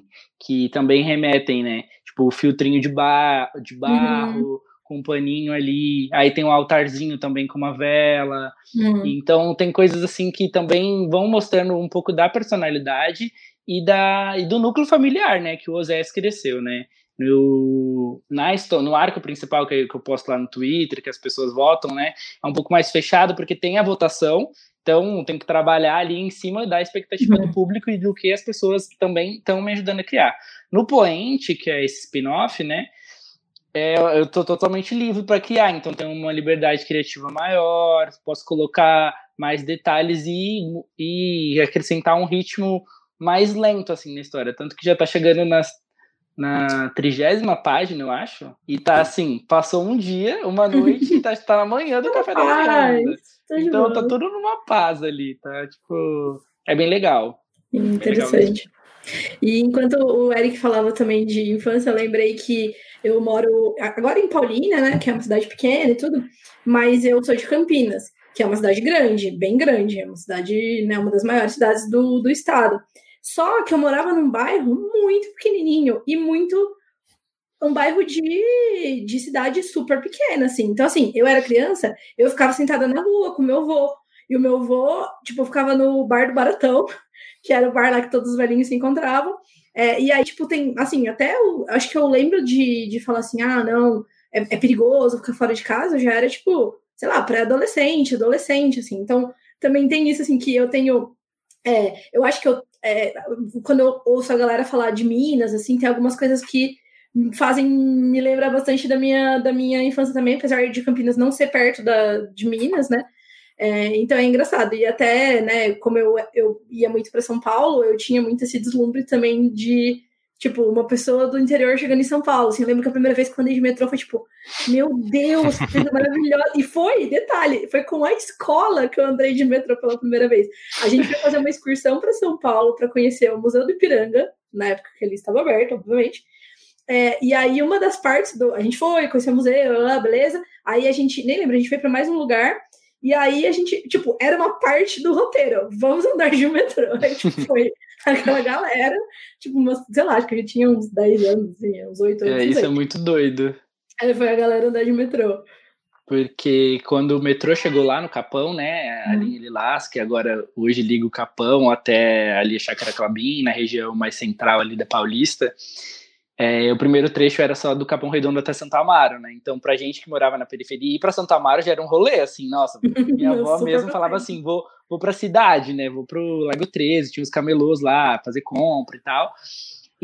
que também remetem, né? Tipo, o filtrinho de, bar, de barro, uhum com um paninho ali. Aí tem um altarzinho também com uma vela. Uhum. Então tem coisas assim que também vão mostrando um pouco da personalidade e da e do núcleo familiar, né, que o Osés cresceu, né? No, na, no arco principal que, que eu posto lá no Twitter, que as pessoas votam, né? É um pouco mais fechado porque tem a votação, então tem que trabalhar ali em cima da expectativa uhum. do público e do que as pessoas também estão me ajudando a criar. No Poente, que é esse spin-off, né? é, eu tô totalmente livre para criar, então tenho uma liberdade criativa maior, posso colocar mais detalhes e, e acrescentar um ritmo mais lento assim na história, tanto que já tá chegando nas, na trigésima página, eu acho, e tá assim, passou um dia, uma noite e tá, tá na manhã do café da manhã. Tá então tá tudo numa paz ali, tá? Tipo, é bem legal. Interessante. É legal e enquanto o Eric falava também de infância, eu lembrei que eu moro agora em Paulínia, né, que é uma cidade pequena e tudo, mas eu sou de Campinas, que é uma cidade grande, bem grande, é uma cidade, né, uma das maiores cidades do, do estado. Só que eu morava num bairro muito pequenininho e muito um bairro de, de cidade super pequena, assim. Então, assim, eu era criança, eu ficava sentada na rua com meu avô. E o meu avô, tipo, ficava no bar do Baratão, que era o bar lá que todos os velhinhos se encontravam. É, e aí, tipo, tem, assim, até eu, acho que eu lembro de, de falar assim, ah, não, é, é perigoso ficar fora de casa, já era, tipo, sei lá, pré-adolescente, adolescente, assim. Então, também tem isso, assim, que eu tenho. É, eu acho que eu, é, quando eu ouço a galera falar de Minas, assim, tem algumas coisas que fazem me lembrar bastante da minha, da minha infância também, apesar de Campinas não ser perto da, de Minas, né? É, então é engraçado. E até, né, como eu, eu ia muito para São Paulo, eu tinha muito esse deslumbre também de, tipo, uma pessoa do interior chegando em São Paulo. Assim, eu lembro que a primeira vez que eu andei de metrô foi tipo, meu Deus, que coisa maravilhosa. E foi, detalhe, foi com a escola que eu andei de metrô pela primeira vez. A gente foi fazer uma excursão para São Paulo para conhecer o Museu do Ipiranga, na época que ele estava aberto, obviamente. É, e aí, uma das partes do. A gente foi, conheceu o museu, beleza. Aí a gente, nem lembro, a gente foi para mais um lugar E aí a gente, tipo, era uma parte do roteiro. Vamos andar de metrô. Aí, tipo, foi aquela galera, tipo, umas, sei lá, acho que ele tinha uns 10 anos, assim, uns 8 anos. É, isso é muito doido. Aí foi a galera andar de metrô. Porque quando o metrô chegou lá no Capão, né, ali em Lilás, que agora hoje liga o Capão até ali a Chácara Clabim, na região mais central ali da Paulista, é, o primeiro trecho era só do Capão Redondo até Santa Amaro, né? Então, pra gente que morava na periferia, ir pra Santa Amaro já era um rolê, assim, nossa. Minha avó mesmo falava assim: vou, vou pra cidade, né? Vou pro Lago 13, tinha os camelôs lá, fazer compra e tal.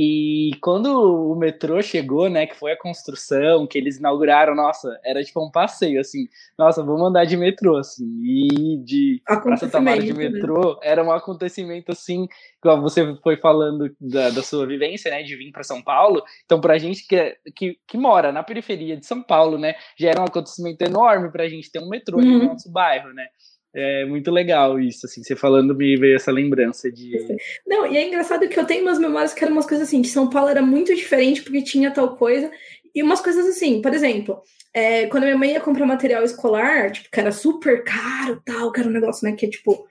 E quando o metrô chegou, né, que foi a construção, que eles inauguraram, nossa, era tipo um passeio, assim, nossa, vamos andar de metrô, assim, e de pra Santa Maria de né? metrô, era um acontecimento, assim, igual você foi falando da, da sua vivência, né, de vir para São Paulo, então pra gente que, é, que, que mora na periferia de São Paulo, né, já era um acontecimento enorme pra gente ter um metrô uhum. no nosso bairro, né, é muito legal isso, assim, você falando me veio essa lembrança de. Não, e é engraçado que eu tenho umas memórias que eram umas coisas assim, que São Paulo era muito diferente porque tinha tal coisa, e umas coisas assim, por exemplo, é, quando minha mãe ia comprar material escolar, tipo, que era super caro tal, que era um negócio, né, que é tipo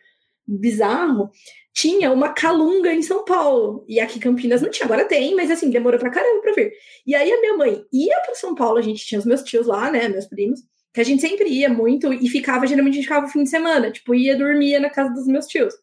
bizarro, tinha uma calunga em São Paulo. E aqui em Campinas não tinha, agora tem, mas assim, demorou pra caramba pra ver. E aí a minha mãe ia para São Paulo, a gente tinha os meus tios lá, né, meus primos que a gente sempre ia muito e ficava, geralmente a gente ficava o fim de semana, tipo, ia dormia na casa dos meus tios.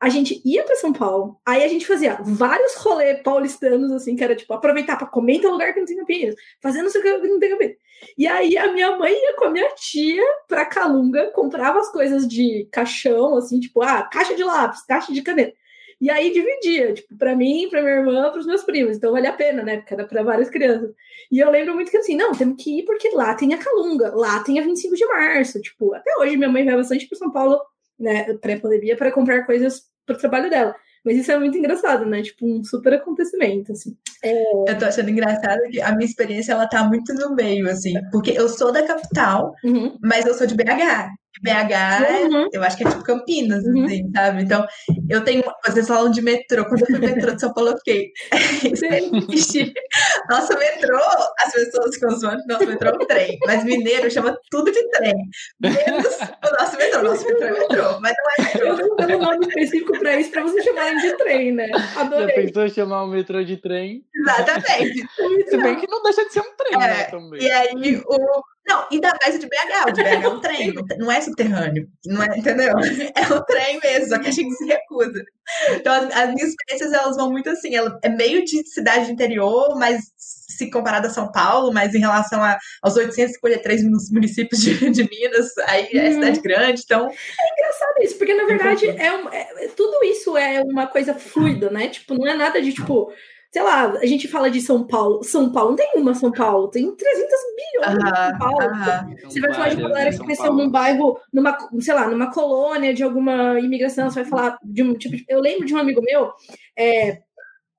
A gente ia para São Paulo, aí a gente fazia vários rolês paulistanos, assim, que era tipo, aproveitar para comer em lugar que não tem Campinas, fazendo o que não tem Campinas. E aí a minha mãe ia com a minha tia pra Calunga, comprava as coisas de caixão, assim, tipo, ah, caixa de lápis, caixa de caneta. E aí dividia, tipo, para mim, para minha irmã, para os meus primos. Então vale a pena, né? Porque era para várias crianças. E eu lembro muito que assim, não, temos que ir porque lá tem a Calunga, lá tem a 25 de março. Tipo, até hoje minha mãe vai bastante para São Paulo, né, pré-pandemia, para comprar coisas para o trabalho dela. Mas isso é muito engraçado, né? Tipo, um super acontecimento, assim. É... Eu tô achando engraçado que a minha experiência, ela tá muito no meio, assim. Porque eu sou da capital, uhum. mas eu sou de BH. BH, uhum. eu acho que é tipo Campinas, uhum. assim, sabe? Então, eu tenho. Vocês falam de metrô. Quando eu fui metrô de São Paulo, eu fiquei. nosso metrô, as pessoas ficam zoando nosso metrô é um trem. Mas mineiro chama tudo de trem. Menos o nosso metrô. Nosso metrô é metrô, mas não é metrô. Eu tô dando um nome específico pra isso, pra vocês chamarem de trem, né? Adorei. Já pensou chamar o metrô de trem? Exatamente. Se bem que não deixa de ser um trem, né, é, né? Também. E aí, o não, ainda mais de BH. O de BH é um trem, não é subterrâneo. Não é, entendeu? É um trem mesmo, só que a gente se recusa. Então, as, as minhas experiências, elas vão muito assim. Ela é meio de cidade de interior, mas se comparado a São Paulo, mas em relação a, aos 853 municípios de, de Minas, aí é uhum. cidade grande, então... É engraçado isso, porque na verdade é, um, é, tudo isso é uma coisa fluida, né? Tipo, não é nada de, tipo sei lá, a gente fala de São Paulo. São Paulo não tem uma São Paulo, tem 300 bilhões de São Paulo. Você vai falar de uma galera que cresceu num bairro, numa, sei lá, numa colônia de alguma imigração, você vai falar de um tipo de... Eu lembro de um amigo meu é,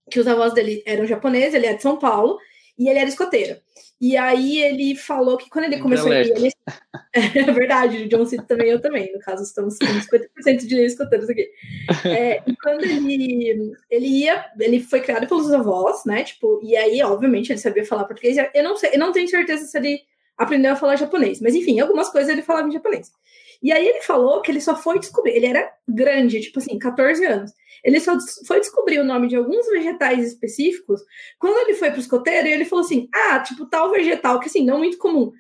que os avós dele eram japoneses, ele é de São Paulo, e ele era escoteiro. E aí ele falou que quando ele começou a ele... é verdade, o John Cito também, eu também, no caso, estamos com 50% de escoteiros aqui. É, e quando ele, ele ia, ele foi criado pelos avós, né, tipo, e aí, obviamente, ele sabia falar português, eu não sei, eu não tenho certeza se ele aprendeu a falar japonês, mas enfim, algumas coisas ele falava em japonês. E aí ele falou que ele só foi descobrir, ele era grande, tipo assim, 14 anos. Ele só foi descobrir o nome de alguns vegetais específicos quando ele foi para o escoteiro e ele falou assim: ah, tipo, tal vegetal, que assim, não muito comum.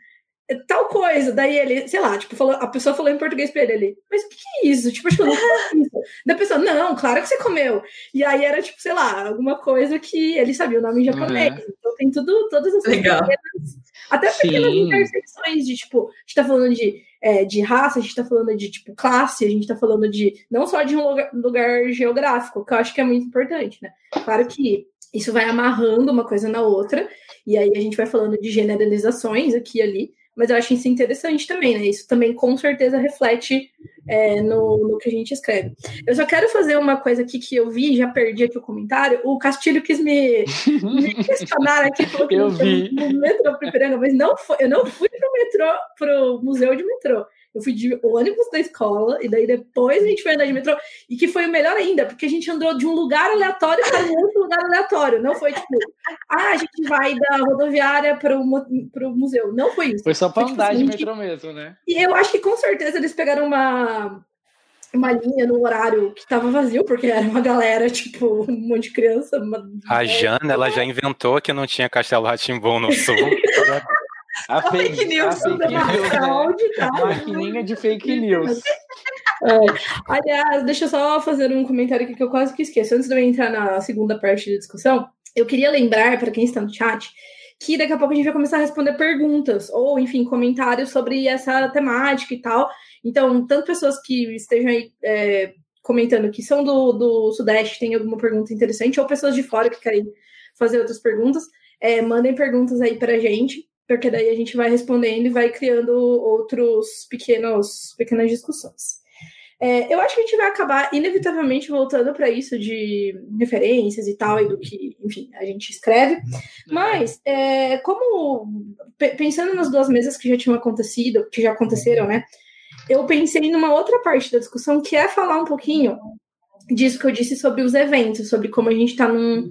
É tal coisa, daí ele, sei lá, tipo, falou, a pessoa falou em português pra ele, ele, mas o que, é isso? Tipo, acho que eu não isso. Da pessoa, não, claro que você comeu. E aí era, tipo, sei lá, alguma coisa que ele sabia o nome em japonês. Uhum. Então tem tudo, todas as Legal. coisas. Até Sim. nas intersecções de, tipo, a gente tá falando de é, de raça, a gente está falando de tipo classe, a gente está falando de não só de um lugar, lugar, geográfico, que eu acho que é muito importante, né? Claro que isso vai amarrando uma coisa na outra, e aí a gente vai falando de generalizações aqui e ali, mas eu acho isso interessante também, né? Isso também com certeza reflete é, no, no, que a gente escreve. Eu só quero fazer uma coisa aqui que eu vi, já perdi aqui o comentário. O Castilho quis me, me questionar aqui, falou que eu vi. no metrô mas não foi, eu não fui para o metrô, pro museu de metrô. Eu fui de ônibus da escola, e daí depois a gente foi andar de metrô, e que foi o melhor ainda, porque a gente andou de um lugar aleatório para um outro lugar aleatório. Não foi tipo, ah, a gente vai da rodoviária para o museu. Não foi isso. Foi só para andar tipo, de metrô mesmo, né? E eu acho que com certeza eles pegaram uma, uma linha no horário que tava vazio, porque era uma galera, tipo, um monte de criança. Uma... A Jana, ela já inventou que não tinha Castelo Ratimbom no sul. A, fake, fake news. A fake news, né? Tá? Maquininha de fake news. É. Aliás, deixa eu só fazer um comentário aqui que eu quase que esqueço. Antes de eu entrar na segunda parte da discussão, eu queria lembrar para quem está no chat que daqui a pouco a gente vai começar a responder perguntas, ou, enfim, comentários sobre essa temática e tal. Então, tanto pessoas que estejam aí é, comentando que são do, do Sudeste, tem alguma pergunta interessante, ou pessoas de fora que querem fazer outras perguntas, é, mandem perguntas aí para a gente porque daí a gente vai respondendo e vai criando outros pequenos pequenas discussões. É, eu acho que a gente vai acabar inevitavelmente voltando para isso de referências e tal, e do que, enfim, a gente escreve. Mas, é, como pensando nas duas mesas que já tinham acontecido, que já aconteceram, né? Eu pensei numa outra parte da discussão que é falar um pouquinho disso que eu disse sobre os eventos, sobre como a gente está num,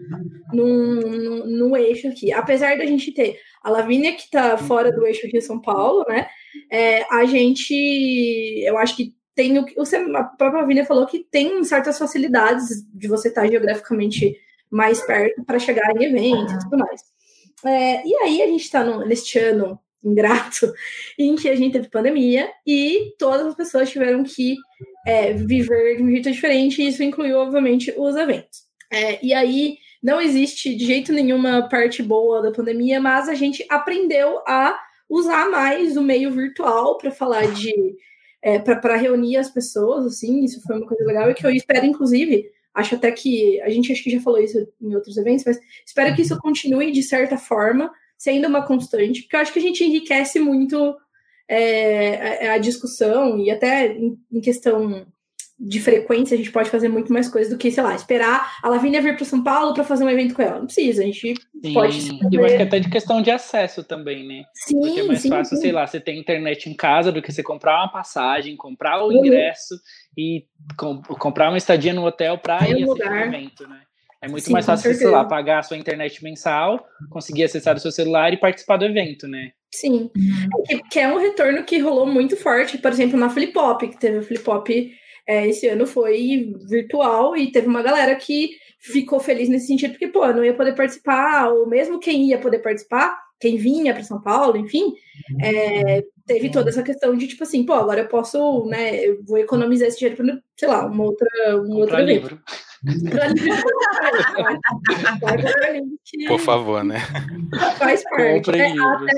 num, num, eixo aqui. Apesar da gente ter a Lavínia, que está fora do eixo Rio-São Paulo, né? É, a gente, eu acho que tem o que a própria Lavínia falou que tem certas facilidades de você estar geograficamente mais perto para chegar em eventos e tudo mais. É, e aí a gente está neste ano ingrato em que a gente teve pandemia e todas as pessoas tiveram que é, viver de um jeito diferente, e isso incluiu, obviamente, os eventos. É, e aí não existe de jeito nenhuma parte boa da pandemia, mas a gente aprendeu a usar mais o meio virtual para falar de. É, para reunir as pessoas, assim, isso foi uma coisa legal e que eu espero, inclusive, acho até que a gente acho que já falou isso em outros eventos, mas espero que isso continue de certa forma sendo uma constante, porque eu acho que a gente enriquece muito é, a, a, discussão e até em, em questão de frequência, a gente pode fazer muito mais coisas do que, sei lá, esperar a Lavínia vir para São Paulo para fazer um evento com ela. Não precisa, a gente sim. pode. Fazer... Eu acho que até de questão de acesso também, né? Sim. Porque é mais sim, fácil, sim. sei lá, você ter internet em casa do que você comprar uma passagem, comprar o uhum. ingresso e com, comprar uma estadia no hotel para ir assistir o evento, né? É muito sim, mais fácil, sei lá, pagar a sua internet mensal, conseguir acessar o seu celular e participar do evento, né? Sim. Uhum. É que, que, é um retorno que rolou muito forte, por exemplo, na Flip Pop, que teve a Flip Pop é, esse ano foi virtual e teve uma galera que ficou feliz nesse sentido, porque, pô, não ia poder participar, ou mesmo quem ia poder participar, quem vinha para São Paulo, enfim, é, teve toda essa questão de, tipo assim, pô, agora eu posso, né, eu vou economizar esse dinheiro para, sei lá, uma outra, um outro livro. Por favor, né? Faz parte. É, até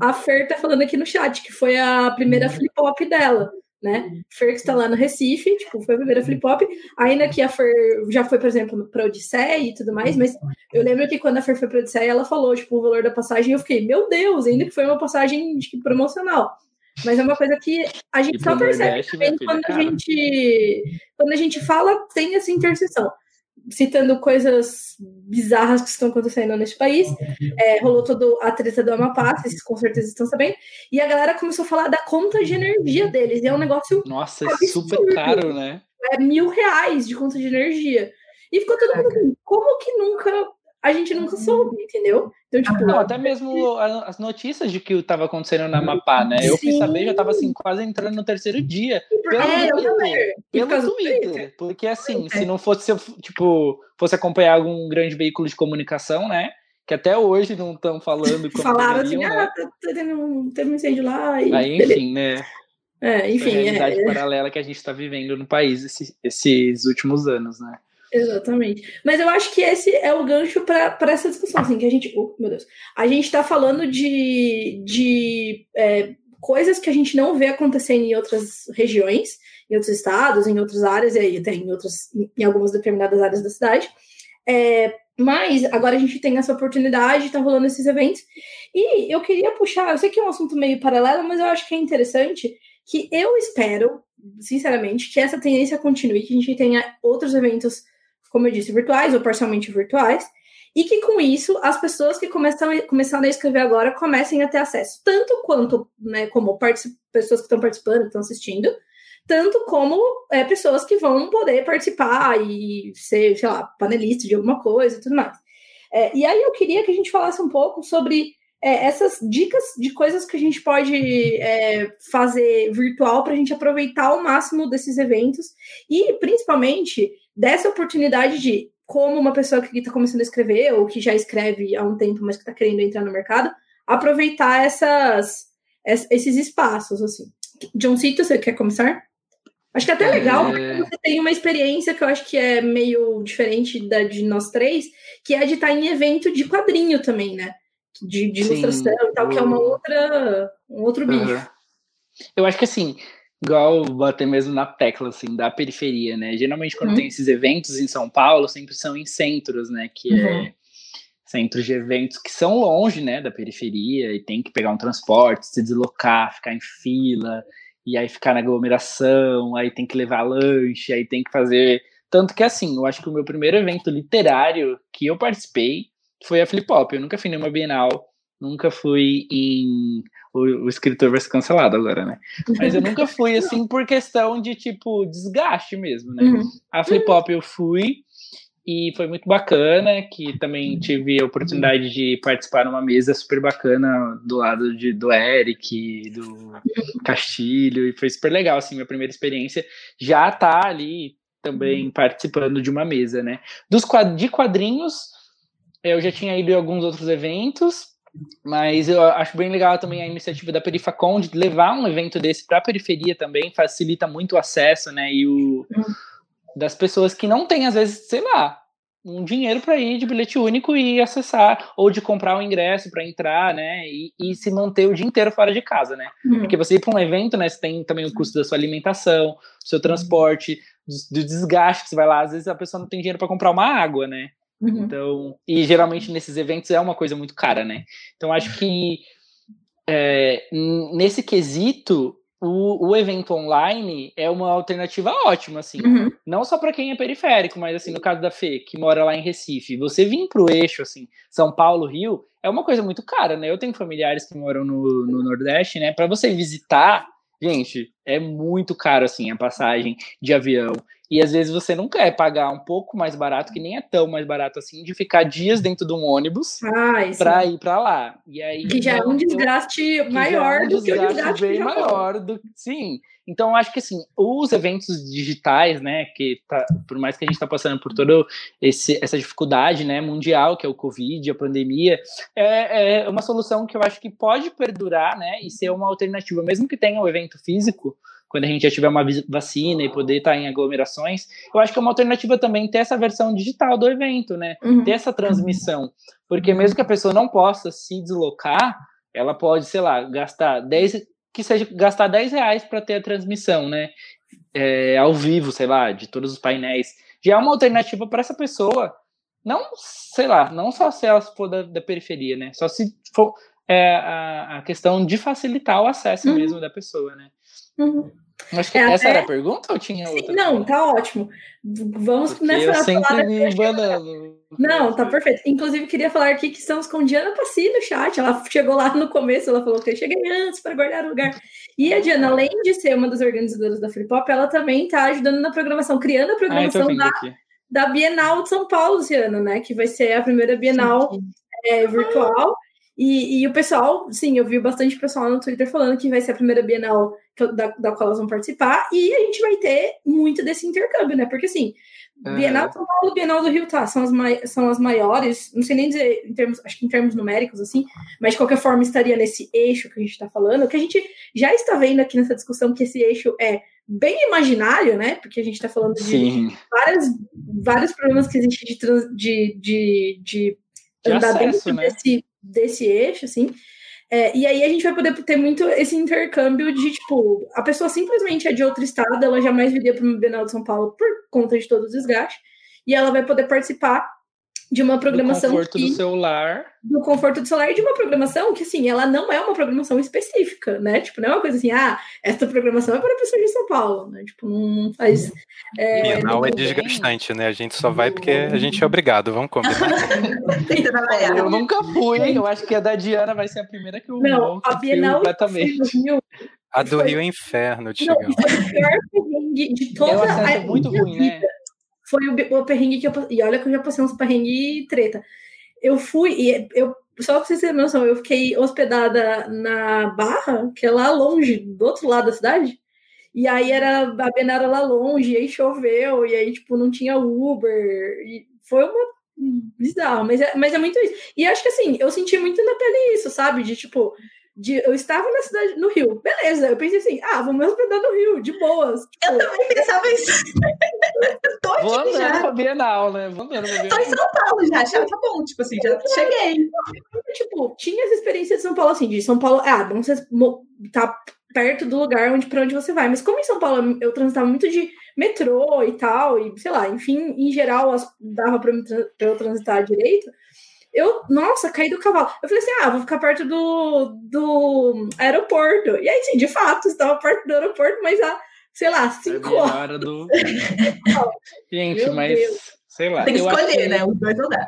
a Fer tá falando aqui no chat que foi a primeira flip-flop dela né? Fer que está lá no Recife, tipo, foi a primeira flip-flop. Ainda que a Fer já foi, por exemplo, para Odisseia e tudo mais, mas eu lembro que quando a Fer foi para Odisseia, ela falou, tipo, o valor da passagem, eu fiquei, meu Deus, ainda que foi uma passagem tipo, promocional. Mas é uma coisa que a gente só percebe também quando a gente quando a gente fala, tem essa interseção citando coisas bizarras que estão acontecendo nesse país. É, rolou toda a treta do Amapá, vocês com certeza estão sabendo. E a galera começou a falar da conta de energia deles. E é um negócio. Nossa, é super caro, né? É mil reais de conta de energia. E ficou todo mundo assim, como que nunca a gente nunca soube, entendeu? Então, tipo, não, até mesmo as notícias de que estava acontecendo na Amapá, né? Eu Sim. fui saber, já estava assim, quase entrando no terceiro dia. Pelo é, Twitter. Pelo Twitter. Porque assim, é. se não fosse, tipo, fosse acompanhar algum grande veículo de comunicação, né? Que até hoje não estão falando como Falaram assim, né? ah, tá, tá tendo, um, teve um incêndio lá. E... Aí, enfim, né? É, enfim. É a realidade é... paralela que a gente está vivendo no país esses, esses últimos anos, né? Exatamente. Mas eu acho que esse é o gancho para essa discussão, assim, que a gente. Oh, meu Deus. A gente está falando de, de é, coisas que a gente não vê acontecendo em outras regiões, em outros estados, em outras áreas, e aí até em outras, em algumas determinadas áreas da cidade. É, mas agora a gente tem essa oportunidade, tá rolando esses eventos. E eu queria puxar, eu sei que é um assunto meio paralelo, mas eu acho que é interessante que eu espero, sinceramente, que essa tendência continue, que a gente tenha outros eventos como eu disse, virtuais ou parcialmente virtuais, e que com isso as pessoas que começam, começaram a escrever agora comecem a ter acesso, tanto quanto, né, como pessoas que estão participando, estão assistindo, tanto como é, pessoas que vão poder participar e ser, sei lá, panelista de alguma coisa e tudo mais. É, e aí eu queria que a gente falasse um pouco sobre é, essas dicas de coisas que a gente pode é, fazer virtual para a gente aproveitar ao máximo desses eventos e principalmente dessa oportunidade de como uma pessoa que está começando a escrever ou que já escreve há um tempo, mas que está querendo entrar no mercado, aproveitar essas, esses espaços assim. John Cito, você quer começar? Acho que é até legal, é... porque você tem uma experiência que eu acho que é meio diferente da de nós três, que é de estar em evento de quadrinho também, né? De, de ilustração e tal, que é uma outra, um outro bicho. Uhum. Eu acho que assim, igual bater mesmo na tecla assim, da periferia, né? Geralmente quando uhum. tem esses eventos em São Paulo, sempre são em centros, né? Que é uhum. é centros de eventos que são longe, né, da periferia e tem que pegar um transporte, se deslocar, ficar em fila e aí ficar na aglomeração, aí tem que levar lanche, aí tem que fazer. Tanto que assim, eu acho que o meu primeiro evento literário que eu participei foi a Flip Hop. Eu nunca fui nenhuma Bienal, nunca fui em. O, o escritor vai ser cancelado agora, né? Mas eu nunca fui assim por questão de tipo desgaste mesmo, né? Uhum. A Flip Hop eu fui, e foi muito bacana, que também tive a oportunidade de participar numa mesa super bacana do lado de, do Eric, do Castilho, e foi super legal, assim, minha primeira experiência já tá ali também participando de uma mesa, né? Dos de quadrinhos, eu já tinha ido em alguns outros eventos, mas eu acho bem legal também a iniciativa da Perifacon de levar um evento desse para a periferia também, facilita muito o acesso, né? E o das pessoas que não têm, às vezes, sei lá, um dinheiro para ir de bilhete único e acessar, ou de comprar um ingresso para entrar, né? E, e, se manter o dia inteiro fora de casa, né? Uhum. Porque você ir para um evento, né? Você tem também o custo da sua alimentação, do seu transporte, do, do, desgaste que você vai lá. Às vezes a pessoa não tem dinheiro para comprar uma água, né? Uhum. Então, e geralmente nesses eventos é uma coisa muito cara, né? Então acho que é, nesse quesito o, o evento online é uma alternativa ótima, assim. Uhum. Não só para quem é periférico, mas assim, no caso da Fê, que mora lá em Recife, você vir pro eixo, assim, São Paulo, Rio, é uma coisa muito cara, né? Eu tenho familiares que moram no, no Nordeste, né? Para você visitar, gente, é muito caro, assim, a passagem de avião. E às vezes você não quer pagar um pouco mais barato, que nem é tão mais barato assim, de ficar dias dentro de um ônibus ah, para ir para lá. E aí, que já é um desgaste maior é um do que o desgaste bem maior do sim. Então acho que assim, os eventos digitais, né, que tá, por mais que a gente está passando por toda essa dificuldade, né, mundial que é o Covid, a pandemia, é, é uma solução que eu acho que pode perdurar, né, e ser uma alternativa, mesmo que tenha o um evento físico quando a gente já tiver uma vacina e poder estar em aglomerações, eu acho que é uma alternativa também ter essa versão digital do evento, né? Uhum. Ter essa transmissão. Porque mesmo que a pessoa não possa se deslocar, ela pode, sei lá, gastar 10, que seja gastar 10 reais para ter a transmissão, né? É, ao vivo, sei lá, de todos os painéis. Já é uma alternativa para essa pessoa. Não, sei lá, não só se ela for da, da periferia, né? Só se for é, a, a questão de facilitar o acesso uhum. mesmo da pessoa, né? Uhum. Acho que é essa até... era a pergunta ou tinha outra? Não, tá ótimo. Vamos Porque nessa eu sempre me Não, tá perfeito. Inclusive, queria falar aqui que estamos com Diana Passi no chat. Ela chegou lá no começo, ela falou que eu cheguei antes para guardar o lugar. E a Diana, além de ser uma das organizadoras da Flip Hop, ela também está ajudando na programação, criando a programação ah, da, da Bienal de São Paulo esse ano, né? Que vai ser a primeira Bienal é, virtual. E, e, o pessoal, sim, eu vi bastante pessoal no Twitter falando que vai ser a primeira Bienal da, da qual elas vão participar, e a gente vai ter muito desse intercâmbio, né? Porque assim, é. Bienal São Paulo e Bienal do Rio, tá, são as, mai são as maiores, não sei nem dizer em termos, acho que em termos numéricos, assim, mas de qualquer forma estaria nesse eixo que a gente está falando, que a gente já está vendo aqui nessa discussão que esse eixo é bem imaginário, né? Porque a gente está falando de várias, vários problemas que existem de, trans, de, de, de, de andar acesso, dentro né? desse, desse eixo, assim. É, e aí a gente vai poder ter muito esse intercâmbio de, tipo, a pessoa simplesmente é de outro estado, ela jamais viria para o Bienal de São Paulo por conta de todo o desgaste, e ela vai poder participar de uma programação. Do conforto que, do celular. Do conforto do celular e de uma programação que, assim, ela não é uma programação específica, né? Tipo, não é uma coisa assim, ah, essa programação é para pessoas de São Paulo, né? Tipo, não faz. É, Bienal é desgastante, né? A gente só vai porque a gente é obrigado, vamos combinar. eu nunca fui, eu acho que a da Diana vai ser a primeira que eu Não, a Bienal completamente. A do Rio é inferno, Tigão. Não, foi o pior de toda a é muito ruim, né? Foi o, o perrengue que eu E olha que eu já passei uns perrengue treta. Eu fui e eu. Só pra vocês terem noção, eu fiquei hospedada na Barra, que é lá longe, do outro lado da cidade. E aí era a Bienal lá longe, e aí choveu, e aí, tipo, não tinha Uber. E foi uma bizarro, mas é, mas é muito isso. E acho que assim, eu senti muito na pele isso, sabe? De tipo, de, eu estava na cidade, no Rio. Beleza, eu pensei assim, ah, vamos hospedar no Rio, de boas. Tipo, eu também pensava isso. Tô aqui Vou andando já. pra Bienal, né? Vou andando pra Bienal. Tô em São Paulo já, já tá bom, tipo assim, já cheguei. Tipo, tinha essa experiência de São Paulo, assim, de São Paulo, ah, vamos tá perto do lugar onde, pra onde você vai. Mas como em São Paulo eu transitava muito de metrô e tal, e sei lá, enfim, em geral dava pra, pra eu transitar direito, eu, nossa, caí do cavalo. Eu falei assim: ah, vou ficar perto do, do aeroporto. E aí, sim, de fato, estava perto do aeroporto, mas a, sei lá, cinco horas. Hora do... Gente, Meu mas Deus. sei lá. Tem que escolher, né? Os dois lugares.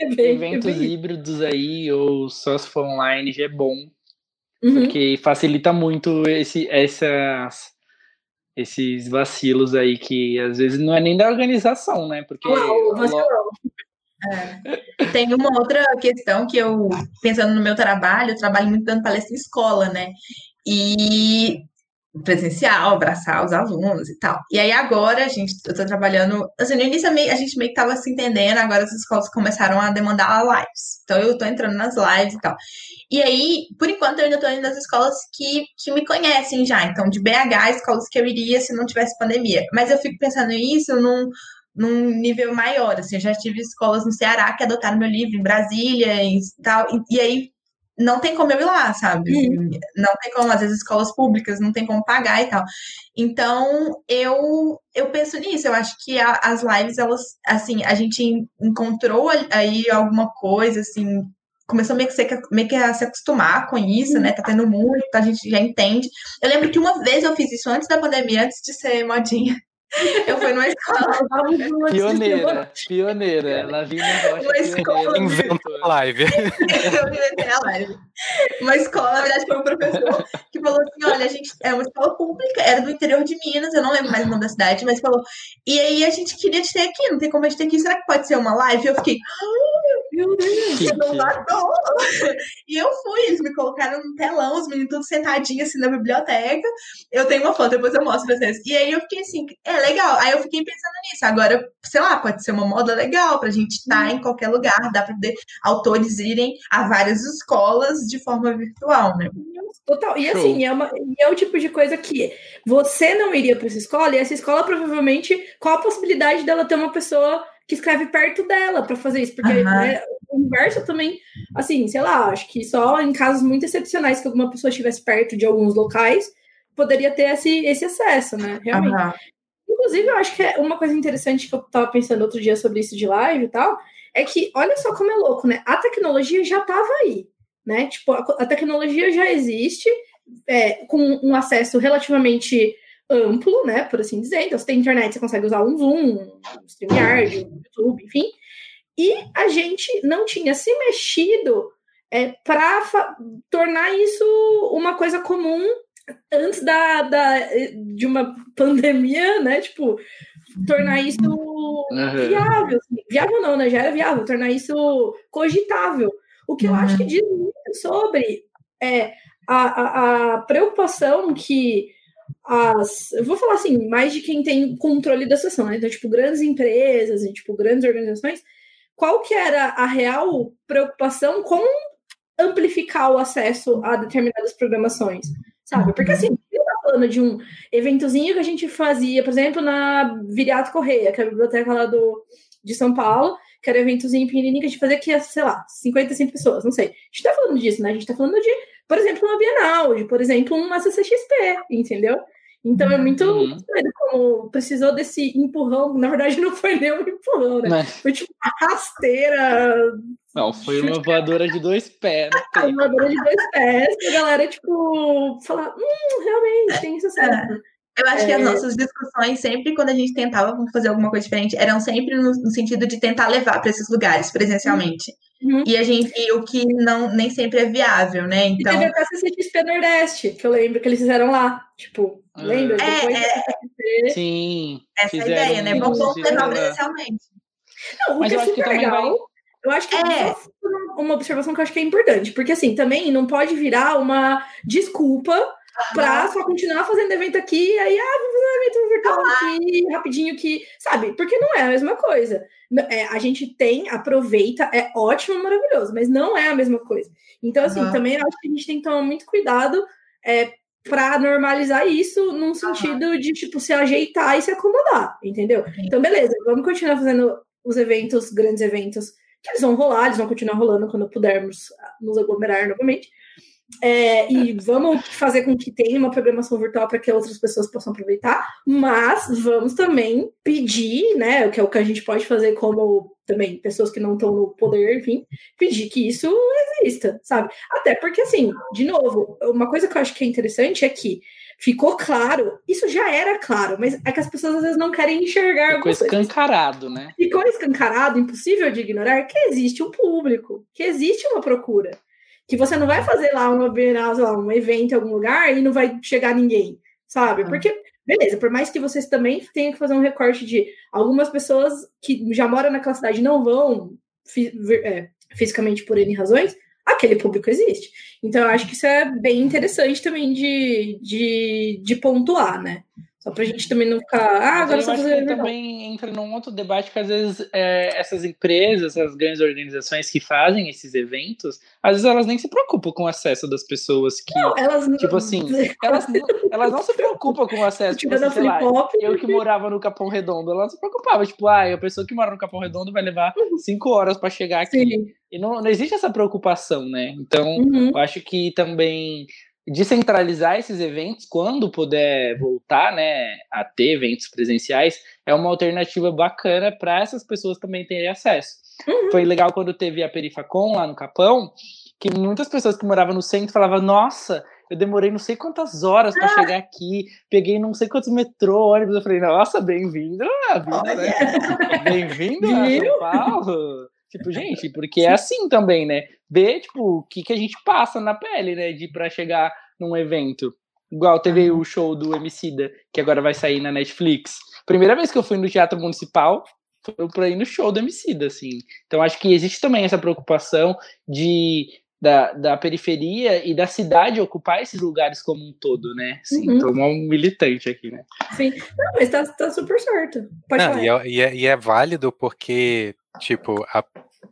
É Eventos é híbridos aí, ou só se for online, já é bom. Uhum. Porque facilita muito esse, essas, esses vacilos aí que às vezes não é nem da organização, né? Porque. Não, vacilão. É. Tem uma outra questão que eu, pensando no meu trabalho, eu trabalho muito dando palestra em escola, né? E presencial, abraçar os alunos e tal. E aí agora a gente, eu tô trabalhando, assim, no início a gente meio que tava se entendendo, agora as escolas começaram a demandar lives. Então eu tô entrando nas lives e tal. E aí, por enquanto, eu ainda tô indo nas escolas que, que me conhecem já. Então, de BH, escolas que eu iria se não tivesse pandemia. Mas eu fico pensando nisso num, num nível maior. Assim, eu já tive escolas no Ceará que adotaram meu livro, em Brasília e tal. E, e aí não tem como eu ir lá, sabe? Uhum. Não tem como, às vezes, escolas públicas não tem como pagar e tal. Então, eu eu penso nisso, eu acho que a, as lives, elas, assim, a gente encontrou aí alguma coisa, assim, começou meio que, meio que a se acostumar com isso, uhum. né? Tá tendo muito, a gente já entende. Eu lembro que uma vez eu fiz isso antes da pandemia, antes de ser modinha. Eu fui numa escola. pioneira, pioneira. Ela vinha na rocha. Uma escola. Inventou a live. Eu inventei a live. Uma escola, na verdade, foi um professor que falou assim: olha, a gente é uma escola pública, era do interior de Minas, eu não lembro mais o nome da cidade, mas falou. E aí a gente queria te ter aqui, não tem como a gente ter aqui, será que pode ser uma live? E eu fiquei. Meu Deus, inovador! E eu fui, eles me colocaram no telão, os meninos todos sentadinhos assim na biblioteca. Eu tenho uma foto, depois eu mostro pra vocês. E aí eu fiquei assim, é legal. Aí eu fiquei pensando nisso. Agora, sei lá, pode ser uma moda legal pra gente estar tá em qualquer lugar, dá pra poder autores irem a várias escolas de forma virtual, né? Total. E assim, é, uma, é o tipo de coisa que você não iria para essa escola, e essa escola provavelmente, qual a possibilidade dela ter uma pessoa que escreve perto dela para fazer isso, porque uhum. né, o universo também, assim, sei lá, acho que só em casos muito excepcionais que alguma pessoa estivesse perto de alguns locais, poderia ter esse, esse acesso, né? Realmente. Uhum. Inclusive, eu acho que é uma coisa interessante que eu estava pensando outro dia sobre isso de live e tal, é que olha só como é louco, né? A tecnologia já estava aí, né? Tipo, a, a tecnologia já existe, é, com um acesso relativamente amplo, né, por assim dizer. Então, você tem internet, você consegue usar um Zoom, um StreamYard, um YouTube, enfim. E a gente não tinha se mexido é, para tornar isso uma coisa comum antes da, da, de uma pandemia, né? Tipo, tornar isso uhum. viável. Assim. Viável não, né? Já era viável, tornar isso cogitável. O que uhum. eu acho que diz muito sobre é, a, a, a preocupação que as. Eu vou falar assim, mais de quem tem controle da situação, né? Então, tipo, grandes empresas e, tipo, grandes organizações, qual que era a real preocupação com amplificar o acesso a determinadas programações, sabe? Porque assim, eu tá falando de um eventozinho que a gente fazia, por exemplo, na Viriato Correia, que é a biblioteca lá do, de São Paulo, que era um eventozinho pequenininho que a gente fazia que ia, sei lá, 55 pessoas, não sei. A gente tá falando disso, né? A gente tá falando de, por exemplo, uma Bienal, de, por exemplo, uma CCXP, entendeu? Então é muito uhum. como precisou desse empurrão. Na verdade, não foi nem um empurrão, né? Mas... Foi tipo uma rasteira. Não, foi uma voadora de dois pés. Né? Uma voadora de dois pés, que a galera, tipo, falar, hum, realmente, tem isso certo. É. Eu acho é... que as é. nossas discussões, sempre quando a gente tentava fazer alguma coisa diferente, eram sempre no, no sentido de tentar levar para esses lugares presencialmente. Uhum. E a gente viu que não, nem sempre é viável, né? Então... E teve até a CCXP Nordeste, que eu lembro que eles fizeram lá. Tipo, ah. lembra? É, é... Sim. Essa é a ideia, né? Vamos levar presencialmente. Não, o Mas que é super legal. Vai... Eu acho que é uma observação que eu acho que é importante, porque assim, também não pode virar uma desculpa pra só continuar fazendo evento aqui, aí, ah, vou fazer um evento virtual aqui, rapidinho que, sabe? Porque não é a mesma coisa. É, a gente tem, aproveita, é ótimo, maravilhoso, mas não é a mesma coisa. Então, assim, também acho que a gente tem que tomar muito cuidado é, para normalizar isso num sentido de, tipo, se ajeitar e se acomodar, entendeu? Então, beleza, vamos continuar fazendo os eventos, grandes eventos, que eles vão rolar, eles vão continuar rolando quando pudermos nos aglomerar novamente. É, e vamos fazer com que tenha uma programação virtual para que outras pessoas possam aproveitar, mas vamos também pedir, né, que é o que a gente pode fazer como também pessoas que não estão no poder, enfim, pedir que isso exista, sabe? Até porque, assim, de novo, uma coisa que eu acho que é interessante é que ficou claro, isso já era claro, mas é que as pessoas às vezes não querem enxergar. Ficou escancarado, né? Ficou escancarado, impossível de ignorar, que existe um público, que existe uma procura que você não vai fazer lá uma lá, um evento em algum lugar e não vai chegar ninguém, sabe? Uhum. Porque, beleza, por mais que vocês também tenham que fazer um recorte de algumas pessoas que já moram naquela cidade não vão é, fisicamente por N razões, aquele público existe. Então, eu acho que isso é bem interessante também de, de, de pontuar, né? Só pra gente também não ficar. Ah, agora só fazer. também entra num outro debate que às vezes é, essas empresas, essas grandes organizações que fazem esses eventos, às vezes elas nem se preocupam com o acesso das pessoas que. Não, elas Tipo assim, elas, elas não se preocupam com o acesso. Tipo, assim, sei lá, eu que morava no Capão Redondo, ela não se preocupava. Tipo, ah, a pessoa que mora no Capão Redondo vai levar uhum. cinco horas para chegar aqui. Sim. E não, não existe essa preocupação, né? Então, uhum. eu acho que também descentralizar esses eventos quando puder voltar, né, a ter eventos presenciais, é uma alternativa bacana para essas pessoas também terem acesso. Uhum. Foi legal quando teve a Perifacom lá no Capão, que muitas pessoas que moravam no centro falavam: "Nossa, eu demorei não sei quantas horas para ah. chegar aqui, peguei não sei quantos metrô, ônibus". Eu falei: "Nossa, bem-vindo vida, né? Bem-vindo a São Paulo". Tipo, gente, porque é assim também, né? Ver, tipo, o que, que a gente passa na pele, né? De para chegar num evento. Igual teve o show do Emicida, que agora vai sair na Netflix. Primeira vez que eu fui no Teatro Municipal foi pra ir no show do Emicida, assim. Então acho que existe também essa preocupação de da, da periferia e da cidade ocupar esses lugares como um todo, né? Sim, uhum. tô um militante aqui, né? Sim, não, mas tá, tá super certo. Pode não, e é, e, é, e é válido porque tipo, a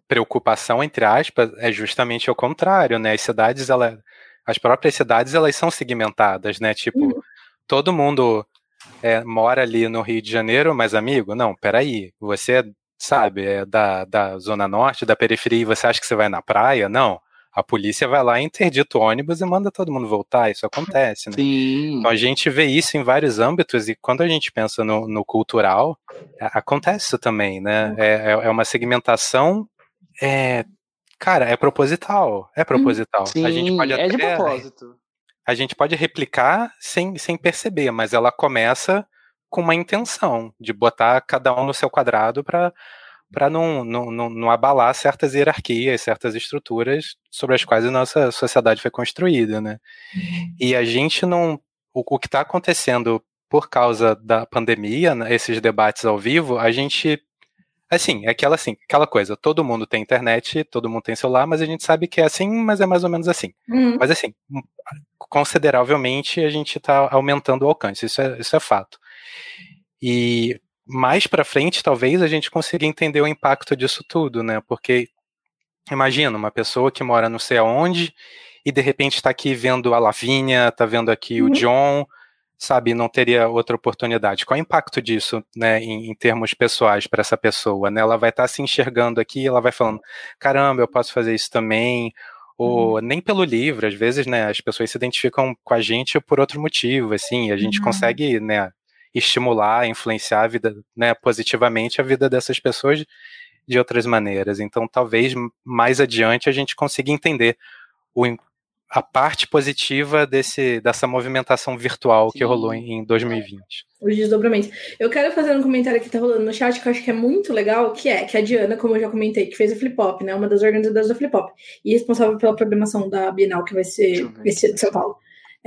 preocupação, entre aspas, é justamente o contrário, né? As cidades, ela, as próprias cidades, elas são segmentadas, né? Tipo, uhum. todo mundo é, mora ali no Rio de Janeiro, mas amigo, não, peraí, você sabe, é da, da Zona Norte, da periferia, e você acha que você vai na praia? Não. A polícia vai lá, interdita o ônibus e manda todo mundo voltar. Isso acontece, né? Sim. Então a gente vê isso em vários âmbitos, e quando a gente pensa no, no cultural, acontece isso também, né? É, é, é uma segmentação. É, cara, é proposital. É proposital. Sim, a gente pode até, é de propósito. A gente pode replicar sem, sem perceber, mas ela começa com uma intenção de botar cada um no seu quadrado para para não, não, não, não, abalar certas hierarquias, certas estruturas sobre as quais a nossa sociedade foi construída, né? Uhum. E a gente não. O, o que está acontecendo por causa da pandemia, né, esses debates ao vivo, a gente. Assim, é aquela, assim, aquela coisa, todo mundo tem internet, todo mundo tem celular, mas a gente sabe que é assim, mas é mais ou menos assim. Uhum. Mas assim, consideravelmente a gente está aumentando o alcance, isso é, isso é fato. E mais para frente, talvez a gente consiga entender o impacto disso tudo, né? Porque imagina uma pessoa que mora não sei aonde e de repente está aqui vendo a Lavínia, está vendo aqui uhum. o John, sabe? Não teria outra oportunidade. Qual é o impacto disso, né? Em, em termos pessoais para essa pessoa, né? Ela vai estar tá se enxergando aqui, ela vai falando, caramba, eu posso fazer isso também. ou nem pelo livro, às vezes, né, as pessoas se identificam com a gente por outro motivo, assim, a gente uhum. consegue, né, estimular, influenciar a vida, né, positivamente a vida dessas pessoas de outras maneiras. Então, talvez mais adiante a gente consiga entender o, a parte positiva desse, dessa movimentação virtual Sim. que rolou em, em 2020. Os desdobramentos. Eu quero fazer um comentário que tá rolando no chat que eu acho que é muito legal, que é que a Diana, como eu já comentei, que fez a Flip Hop, né? Uma das organizadoras da Flip Hop, e responsável pela programação da Bienal, que vai ser esse de São Paulo.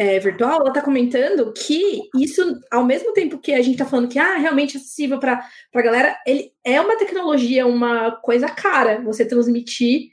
É, virtual, ela está comentando que isso, ao mesmo tempo que a gente está falando que ah, realmente é acessível para a galera, ele é uma tecnologia, uma coisa cara você transmitir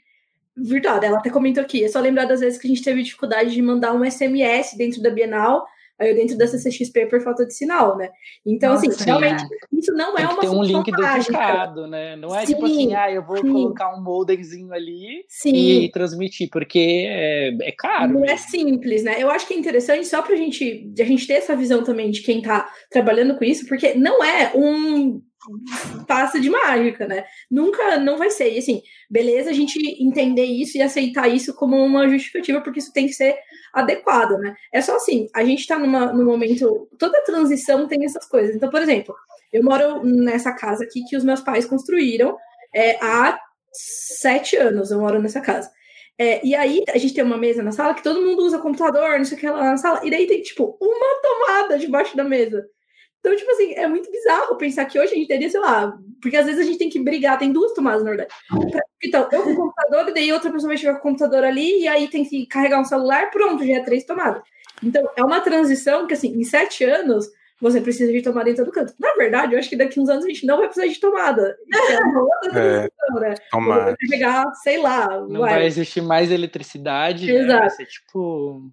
virtual. Ela até comentou aqui, é só lembrar das vezes que a gente teve dificuldade de mandar um SMS dentro da Bienal, dentro da CCXP por falta de sinal, né? Então, assim, Nossa, assim, realmente, é. isso não é uma Tem um link dedicado, né? Não é sim, tipo assim, ah, eu vou sim. colocar um modemzinho ali sim. e transmitir, porque é, é caro. Não é simples, né? Eu acho que é interessante só pra gente, a gente ter essa visão também de quem tá trabalhando com isso, porque não é um passa de mágica, né? Nunca, não vai ser. E assim, beleza a gente entender isso e aceitar isso como uma justificativa, porque isso tem que ser adequado, né? É só assim, a gente tá numa, num momento, toda transição tem essas coisas. Então, por exemplo, eu moro nessa casa aqui que os meus pais construíram é, há sete anos, eu moro nessa casa. É, e aí a gente tem uma mesa na sala que todo mundo usa computador, não sei o que lá na sala, e daí tem, tipo, uma tomada debaixo da mesa. Então, tipo assim, é muito bizarro pensar que hoje a gente teria, sei lá, porque às vezes a gente tem que brigar, tem duas tomadas, na verdade. Então, eu com o computador, e daí outra pessoa vai chegar com o computador ali, e aí tem que carregar um celular, pronto, já é três tomadas. Então, é uma transição que, assim, em sete anos, você precisa de tomada em todo canto. Na verdade, eu acho que daqui uns anos a gente não vai precisar de tomada. É uma outra é, transição, é, né? Tomada. Vai pegar, sei lá. Não vai. vai existir mais eletricidade. Exato. Né? Vai ser tipo.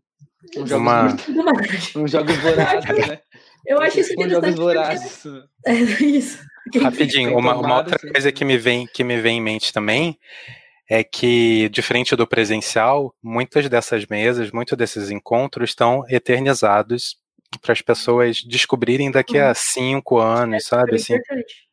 Um jogo, uma... um jogo né? Eu acho isso interessante. Porque... É isso. Rapidinho, uma, uma outra coisa que me, vem, que me vem em mente também é que, diferente do presencial, muitas dessas mesas, muitos desses encontros estão eternizados para as pessoas descobrirem daqui a uhum. cinco anos, é, sabe? Assim,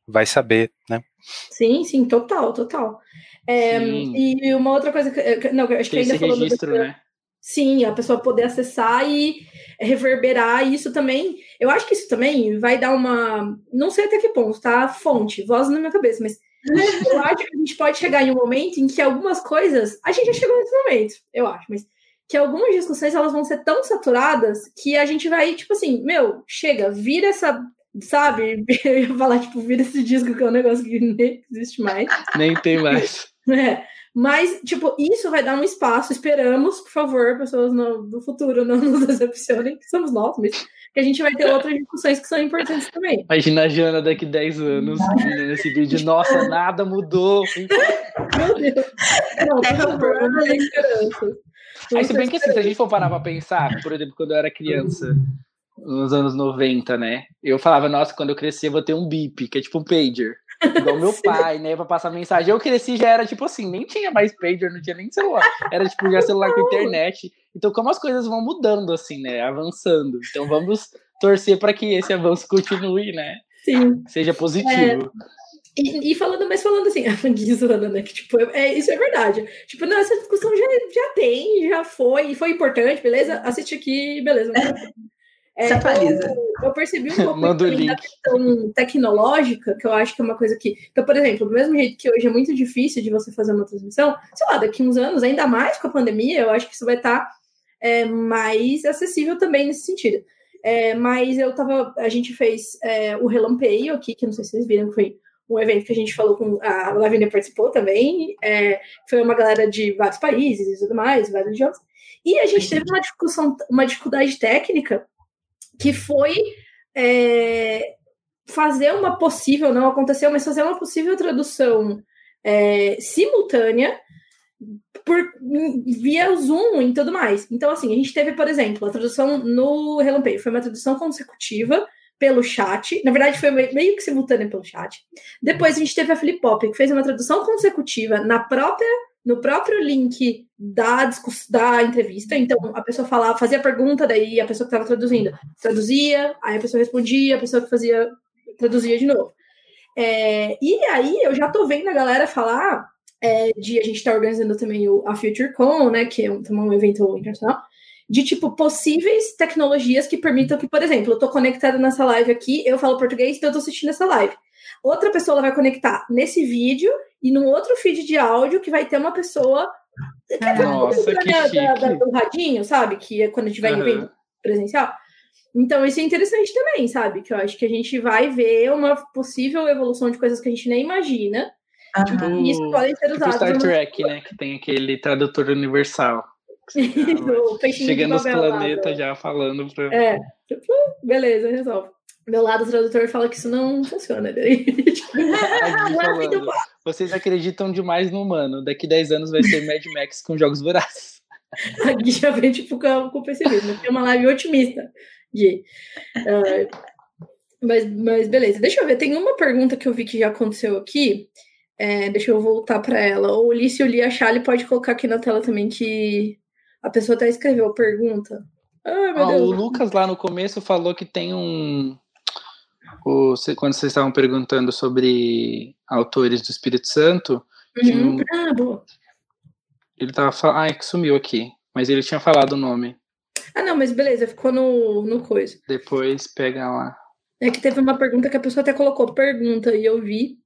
vai saber, né? Sim, sim, total, total. É, e uma outra coisa que. Não, acho Tem que ainda falou registro, né? Sim, a pessoa poder acessar e reverberar isso também. Eu acho que isso também vai dar uma. Não sei até que ponto, tá? Fonte, voz na minha cabeça, mas eu acho que a gente pode chegar em um momento em que algumas coisas. A gente já chegou nesse momento, eu acho, mas que algumas discussões elas vão ser tão saturadas que a gente vai, tipo assim, meu, chega, vira essa. Sabe? Eu ia falar, tipo, vira esse disco que é um negócio que nem existe mais. Nem tem mais. É. Mas, tipo, isso vai dar um espaço, esperamos, por favor, pessoas no, do futuro não nos decepcionem, que somos nós, mas que a gente vai ter outras discussões que são importantes também. Imagina a Jana daqui 10 anos nesse vídeo, nossa, nada mudou. Meu Deus. Não, por favor, não tem esperança. Aí, se bem que assim, se a gente for parar pra pensar, por exemplo, quando eu era criança, nos anos 90, né? Eu falava, nossa, quando eu crescer eu vou ter um bip, que é tipo um pager. Igual meu pai, né? Pra passar mensagem. Eu cresci já era tipo assim, nem tinha mais pager, não tinha nem celular. Era tipo já celular com internet. Então, como as coisas vão mudando, assim, né? Avançando. Então, vamos torcer para que esse avanço continue, né? Sim. Seja positivo. É... E, e, falando, mas falando assim, a Guizana, né? Que, tipo, é, isso é verdade. Tipo, não, essa discussão já, já tem, já foi, e foi importante, beleza? Assiste aqui, beleza. É, Se atualiza. Eu, eu, percebi um pouco da questão tecnológica, que eu acho que é uma coisa que. Então, por exemplo, do mesmo jeito que hoje é muito difícil de você fazer uma transmissão, sei lá, daqui uns anos, ainda mais com a pandemia, eu acho que isso vai estar é, mais acessível também nesse sentido. É, mas eu tava. A gente fez é, o Relampeio aqui, que não sei se vocês viram, que foi um evento que a gente falou com. A Lavínia participou também. É, foi uma galera de vários países e tudo mais, vários idiomas. E a gente teve uma discussão, uma dificuldade técnica que foi é, fazer uma possível, não aconteceu, mas fazer uma possível tradução é, simultânea por via Zoom e tudo mais. Então, assim, a gente teve, por exemplo, a tradução no Relampeio, foi uma tradução consecutiva pelo chat. Na verdade, foi meio que simultânea pelo chat. Depois a gente teve a Flipop, que fez uma tradução consecutiva na própria no próprio link da, da entrevista. Então, a pessoa falava, fazia a pergunta, daí a pessoa que estava traduzindo traduzia, aí a pessoa respondia, a pessoa que fazia traduzia de novo. É, e aí eu já tô vendo a galera falar é, de a gente estar tá organizando também o, a FutureCon, né, que é um, um evento internacional, de tipo possíveis tecnologias que permitam que, por exemplo, eu estou conectada nessa live aqui, eu falo português, então eu estou assistindo essa live. Outra pessoa vai conectar nesse vídeo e num outro feed de áudio que vai ter uma pessoa que é Nossa, que da, da, da, do radinho, sabe? Que é quando a gente vai uhum. em evento presencial. Então, isso é interessante também, sabe? Que eu acho que a gente vai ver uma possível evolução de coisas que a gente nem imagina. Uhum. E isso pode ser tipo usado. Star Trek, né? Que tem aquele tradutor universal. Chega nos planetas já falando pra. É, tipo, beleza, resolve. Meu lado tradutor fala que isso não funciona. Daí, tipo, vocês acreditam demais no humano. Daqui 10 anos vai ser Mad Max com jogos vorazes. Aqui já vem tipo com, com o pessimismo. Tem uma live otimista. Gui. Uh, mas, mas beleza, deixa eu ver. Tem uma pergunta que eu vi que já aconteceu aqui. É, deixa eu voltar para ela. Ou Li, se o Li achar, ele pode colocar aqui na tela também que a pessoa até escreveu a pergunta. Ai, ah, o Lucas lá no começo falou que tem um. O, quando vocês estavam perguntando sobre autores do Espírito Santo. Uhum. Um, ah, boa. Ele tava falando. Ai, que sumiu aqui. Mas ele tinha falado o nome. Ah, não, mas beleza, ficou no, no coisa. Depois pega lá. É que teve uma pergunta que a pessoa até colocou pergunta e eu vi.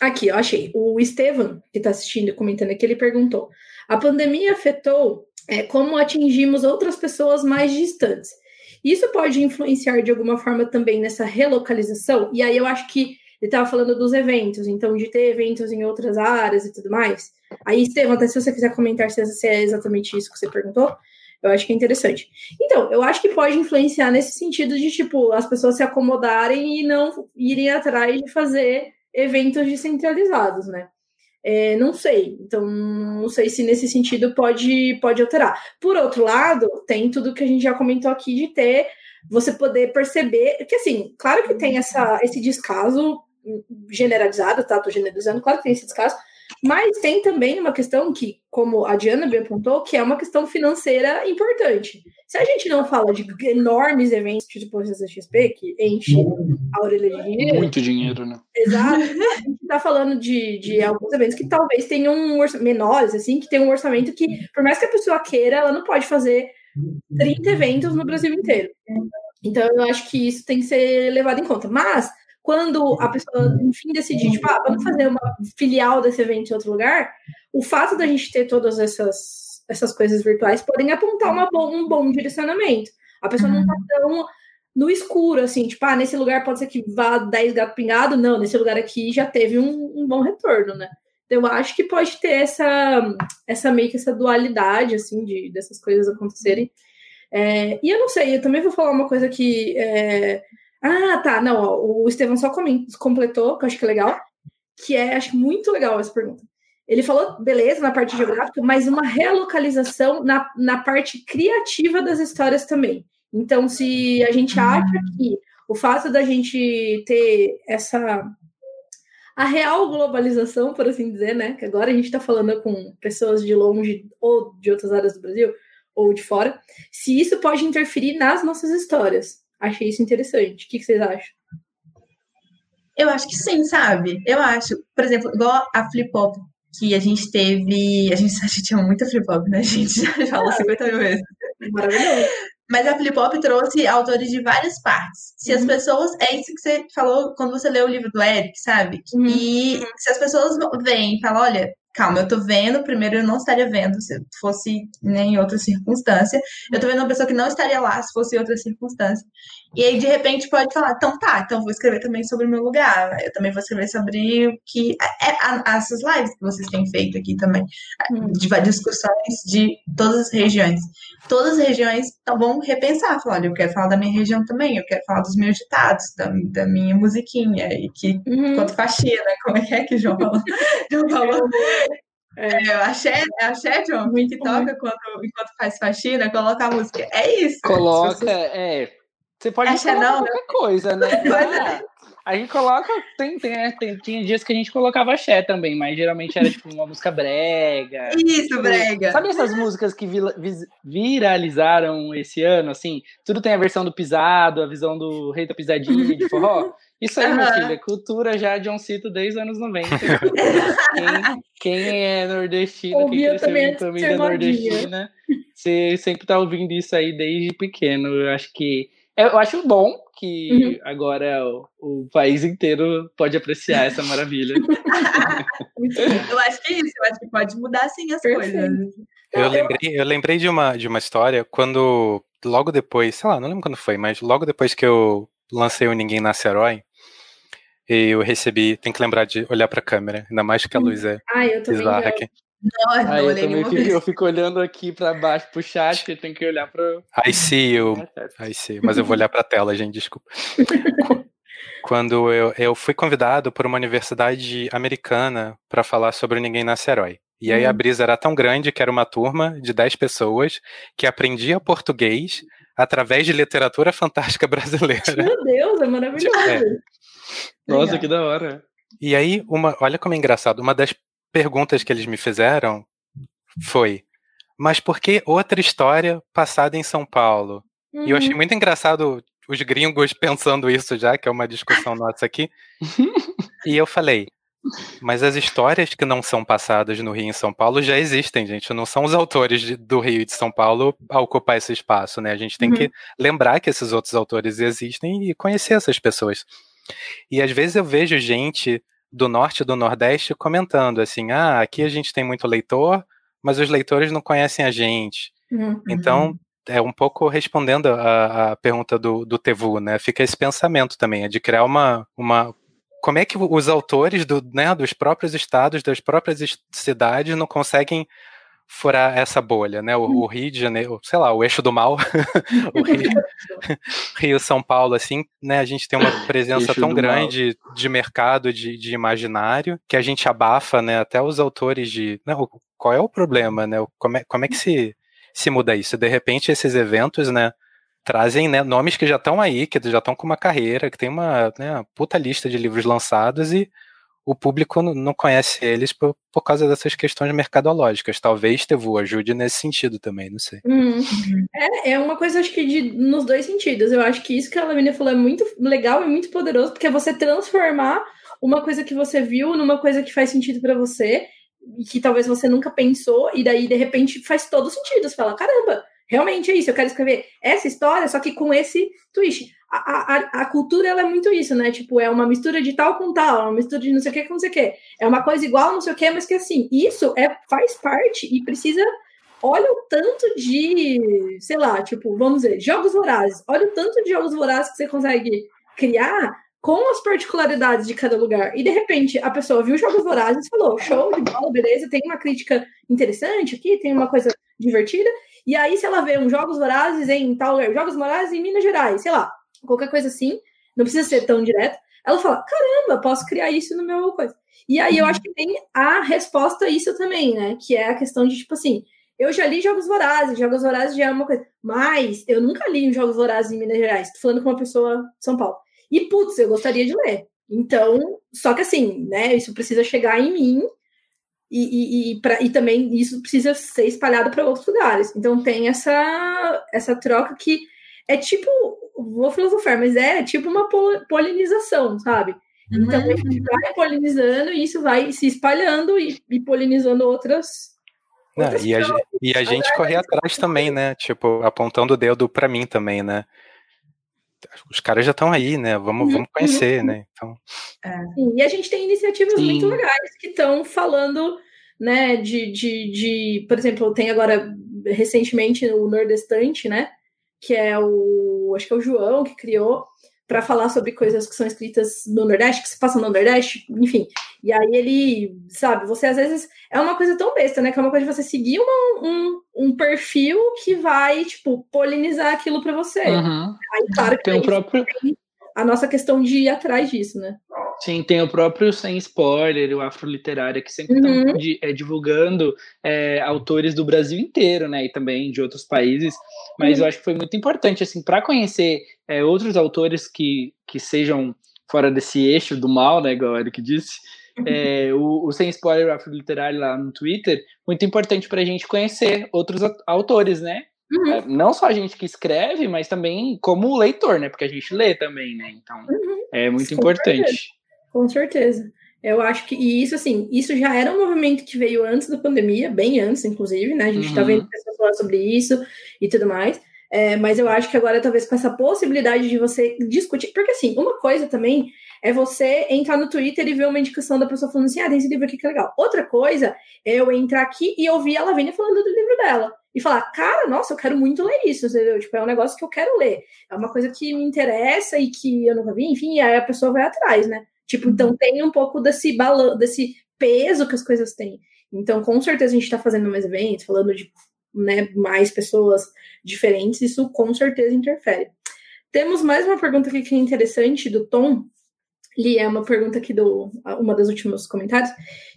Aqui, eu achei. O Estevam, que está assistindo e comentando aqui, ele perguntou: a pandemia afetou é, como atingimos outras pessoas mais distantes. Isso pode influenciar de alguma forma também nessa relocalização? E aí eu acho que ele estava falando dos eventos, então de ter eventos em outras áreas e tudo mais. Aí, Estevam, até se você quiser comentar se é exatamente isso que você perguntou, eu acho que é interessante. Então, eu acho que pode influenciar nesse sentido de, tipo, as pessoas se acomodarem e não irem atrás de fazer eventos descentralizados, né? É, não sei. Então, não sei se nesse sentido pode, pode alterar. Por outro lado, tem tudo que a gente já comentou aqui de ter você poder perceber que, assim, claro que tem essa, esse descaso generalizado, tá? Tô generalizando, claro que tem esse descaso, mas tem também uma questão que, como a Diana bem apontou, que é uma questão financeira importante. Se a gente não fala de enormes eventos, tipo o CCXP, que enche a orelha de dinheiro. Muito dinheiro, né? Exato. A gente está falando de, de alguns eventos que talvez tenham um menores, assim, que tem um orçamento que, por mais que a pessoa queira, ela não pode fazer 30 eventos no Brasil inteiro. Então, eu acho que isso tem que ser levado em conta. Mas quando a pessoa, enfim, decidir, tipo, ah, vamos fazer uma filial desse evento em outro lugar, o fato da gente ter todas essas, essas coisas virtuais podem apontar uma bom, um bom direcionamento. A pessoa não tá tão no escuro, assim, tipo, ah, nesse lugar pode ser que vá 10 gato pingado, não, nesse lugar aqui já teve um, um bom retorno, né? Então, eu acho que pode ter essa, essa meio que essa dualidade, assim, de, dessas coisas acontecerem. É, e eu não sei, eu também vou falar uma coisa que é, ah, tá. Não, ó, o Estevão só completou, que eu acho que é legal, que é, acho muito legal essa pergunta. Ele falou, beleza, na parte geográfica, mas uma relocalização na, na parte criativa das histórias também. Então, se a gente acha que o fato da gente ter essa. a real globalização, por assim dizer, né? Que agora a gente está falando com pessoas de longe ou de outras áreas do Brasil ou de fora, se isso pode interferir nas nossas histórias achei isso interessante. O que, que vocês acham? Eu acho que sim, sabe? Eu acho, por exemplo, igual a Flip Hop que a gente teve. A gente, a gente ama muito a Flip Hop, né? A gente já falou 50 mil vezes. Maravilhoso. Mas a Flip Hop trouxe autores de várias partes. Se uhum. as pessoas. É isso que você falou quando você leu o livro do Eric, sabe? Uhum. E se as pessoas vêm e falam: olha, calma, eu tô vendo, primeiro eu não estaria vendo se fosse né, em outra circunstância. Eu tô vendo uma pessoa que não estaria lá se fosse em outra circunstância. E aí, de repente, pode falar, então tá, então vou escrever também sobre o meu lugar. Eu também vou escrever sobre o que. É, é, essas lives que vocês têm feito aqui também. Hum. De discussões de todas as regiões. Todas as regiões então, vão repensar, falar, olha, eu quero falar da minha região também, eu quero falar dos meus ditados, da, da minha musiquinha, e que uhum. quanto faxina, como é que é que João falou? João falou. É, é axé, é axé, John, que toca quando, enquanto faz faxina, coloca a música. É isso. Coloca, é. Você pode axé não, qualquer coisa, né? Mas, é. A gente coloca. Tem, tem, é, tem, tinha dias que a gente colocava axé também, mas geralmente era tipo uma música brega. Isso, tipo, brega. Sabe essas músicas que viralizaram esse ano, assim? Tudo tem a versão do pisado, a visão do rei da pisadinha de forró. Isso aí, uhum. minha filha, cultura já de um cito desde os anos 90. quem, quem é nordestino, quem cresceu em família nordestina, você sempre tá ouvindo isso aí desde pequeno. Eu acho que. Eu acho bom que uhum. agora o, o, país inteiro pode apreciar essa maravilha. eu acho que é isso, eu acho que pode mudar sim as Perfeito. coisas. Eu lembrei, eu lembrei de uma, de uma história quando, logo depois, sei lá, não lembro quando foi, mas logo depois que eu lancei o Ninguém Nasce Herói, eu recebi, tem que lembrar de olhar para a câmera, ainda mais que a luz é ah, eu bizarra aqui. Não, não eu também fico, eu fico olhando aqui para baixo pro chat, que tem que olhar para. Aí sim, eu. Aí sim, mas eu vou olhar para a tela, gente, desculpa. Quando eu, eu fui convidado por uma universidade americana para falar sobre Ninguém Nasce Herói. E aí a hum. brisa era tão grande que era uma turma de 10 pessoas que aprendia português através de literatura fantástica brasileira. Meu Deus, é maravilhoso. É. Nossa, Legal. que da hora. E aí, uma, olha como é engraçado, uma das perguntas que eles me fizeram foi: mas por que outra história passada em São Paulo? Uhum. E eu achei uhum. muito engraçado os gringos pensando isso já, que é uma discussão nossa aqui. e eu falei: mas as histórias que não são passadas no Rio e em São Paulo já existem, gente. Não são os autores de, do Rio e de São Paulo a ocupar esse espaço, né? A gente tem uhum. que lembrar que esses outros autores existem e conhecer essas pessoas. E às vezes eu vejo gente do norte e do nordeste comentando assim: ah, aqui a gente tem muito leitor, mas os leitores não conhecem a gente. Uhum. Então, é um pouco respondendo a, a pergunta do, do Tevu, né? Fica esse pensamento também, é de criar uma, uma como é que os autores do, né, dos próprios estados, das próprias cidades não conseguem furar essa bolha, né? O, o, Rio de Janeiro, sei lá, o eixo do mal, o Rio, Rio, São Paulo, assim, né? A gente tem uma presença tão grande mal. de mercado, de, de, imaginário, que a gente abafa, né? Até os autores de, né, qual é o problema, né? Como é, como é que se, se muda isso? De repente, esses eventos, né? Trazem né, nomes que já estão aí, que já estão com uma carreira, que tem uma, né, uma puta lista de livros lançados e o público não conhece eles por, por causa dessas questões mercadológicas. Talvez Tevu ajude nesse sentido também, não sei. Uhum. É, é uma coisa, acho que de, nos dois sentidos. Eu acho que isso que a Lamina falou é muito legal e muito poderoso, porque é você transformar uma coisa que você viu numa coisa que faz sentido para você e que talvez você nunca pensou, e daí de repente faz todo sentido. Você fala: caramba, realmente é isso, eu quero escrever essa história, só que com esse twist a, a, a, cultura ela é muito isso, né? Tipo, é uma mistura de tal com tal, é uma mistura de não sei o que com não sei o que. É uma coisa igual, não sei o que, mas que assim, isso é, faz parte e precisa. Olha o tanto de, sei lá, tipo, vamos dizer, jogos vorazes. Olha o tanto de jogos vorazes que você consegue criar com as particularidades de cada lugar. E de repente a pessoa viu jogos vorazes e falou: show de bola, beleza, tem uma crítica interessante aqui, tem uma coisa divertida. E aí, se ela vê uns jogos vorazes em tal lugar, jogos vorazes em Minas Gerais, sei lá, qualquer coisa assim, não precisa ser tão direto. Ela fala: caramba, posso criar isso no meu coisa. E aí eu uhum. acho que tem a resposta a isso também, né? Que é a questão de, tipo assim, eu já li Jogos Vorazes, Jogos Vorazes já é uma coisa, mas eu nunca li um Jogos Vorazes em Minas Gerais, tô falando com uma pessoa de São Paulo. E, putz, eu gostaria de ler. Então, só que assim, né, isso precisa chegar em mim e, e, e, pra, e também isso precisa ser espalhado para outros lugares. Então tem essa, essa troca que é tipo vou filosofar, mas é tipo uma polinização, sabe? Então uhum. a gente vai polinizando e isso vai se espalhando e, e polinizando outras. Não, e, a, e, a, gente correr atrás também, né? Tipo, apontando o dedo para mim também, né? Os caras já estão aí, né? Vamos, uhum. vamos conhecer, uhum. né? Então... É. E a gente tem iniciativas Sim. muito legais que estão falando, né? De, de, de, por exemplo, tem agora recentemente o Nordestante, né? que é o. Acho que é o João que criou, para falar sobre coisas que são escritas no Nordeste, que se passam no Nordeste, enfim. E aí ele, sabe, você às vezes. É uma coisa tão besta, né? Que é uma coisa de você seguir uma, um, um perfil que vai, tipo, polinizar aquilo para você. Uhum. Aí, claro que tem o próprio. Tem a nossa questão de ir atrás disso, né? Sim, tem o próprio Sem Spoiler, o Afroliterária, que sempre estão uhum. é, divulgando é, autores do Brasil inteiro, né? E também de outros países. Mas uhum. eu acho que foi muito importante, assim, para conhecer é, outros autores que, que sejam fora desse eixo do mal, né, igual o Eric disse, é, o, o Sem Spoiler Afro Literário lá no Twitter, muito importante para a gente conhecer outros autores, né? Uhum. É, não só a gente que escreve, mas também como leitor, né? Porque a gente lê também, né? Então, uhum. é muito Com importante. Certeza. Com certeza. Eu acho que, e isso, assim, isso já era um movimento que veio antes da pandemia, bem antes, inclusive, né? A gente tá uhum. tá vendo pessoas falando sobre isso e tudo mais. É, mas eu acho que agora, talvez, com essa possibilidade de você discutir. Porque, assim, uma coisa também é você entrar no Twitter e ver uma indicação da pessoa falando assim: ah, tem esse livro aqui que é legal. Outra coisa é eu entrar aqui e ouvir a Lavínia falando do livro dela. E falar, cara, nossa, eu quero muito ler isso, entendeu? Tipo, é um negócio que eu quero ler. É uma coisa que me interessa e que eu nunca vi, enfim, aí a pessoa vai atrás, né? Tipo, então tem um pouco desse balanço, desse peso que as coisas têm. Então, com certeza a gente está fazendo mais eventos, falando de né, mais pessoas diferentes, isso com certeza interfere. Temos mais uma pergunta aqui que é interessante do Tom, Li, é uma pergunta aqui do uma dos últimos comentários,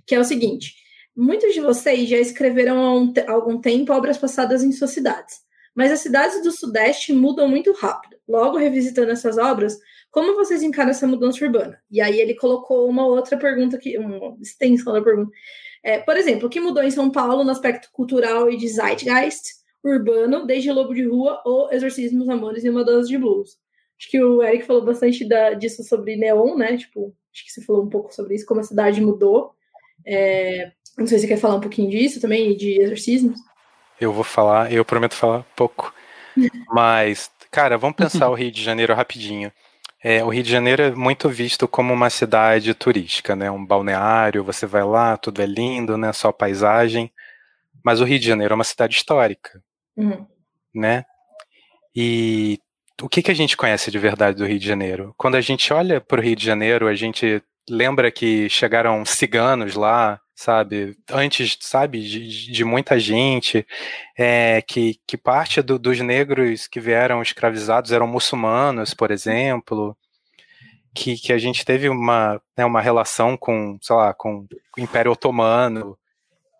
que é o seguinte: muitos de vocês já escreveram há, um, há algum tempo obras passadas em suas cidades, mas as cidades do Sudeste mudam muito rápido. Logo, revisitando essas obras, como vocês encaram essa mudança urbana? E aí ele colocou uma outra pergunta aqui, uma extensão da pergunta. É, por exemplo, o que mudou em São Paulo no aspecto cultural e de zeitgeist urbano, desde Lobo de Rua ou Exorcismos, Amores e uma Dose de Blues? Acho que o Eric falou bastante da, disso sobre Neon, né? Tipo, acho que você falou um pouco sobre isso, como a cidade mudou. É, não sei se você quer falar um pouquinho disso também, de exorcismos. Eu vou falar, eu prometo falar pouco. Mas, cara, vamos pensar o Rio de Janeiro rapidinho. É, o Rio de Janeiro é muito visto como uma cidade turística, né? Um balneário, você vai lá, tudo é lindo, né? Só paisagem. Mas o Rio de Janeiro é uma cidade histórica, uhum. né? E o que, que a gente conhece de verdade do Rio de Janeiro? Quando a gente olha para o Rio de Janeiro, a gente lembra que chegaram ciganos lá, sabe? Antes, sabe, de, de muita gente, é, que, que parte do, dos negros que vieram escravizados eram muçulmanos, por exemplo, que, que a gente teve uma, né, uma relação com, sei lá, com o Império Otomano,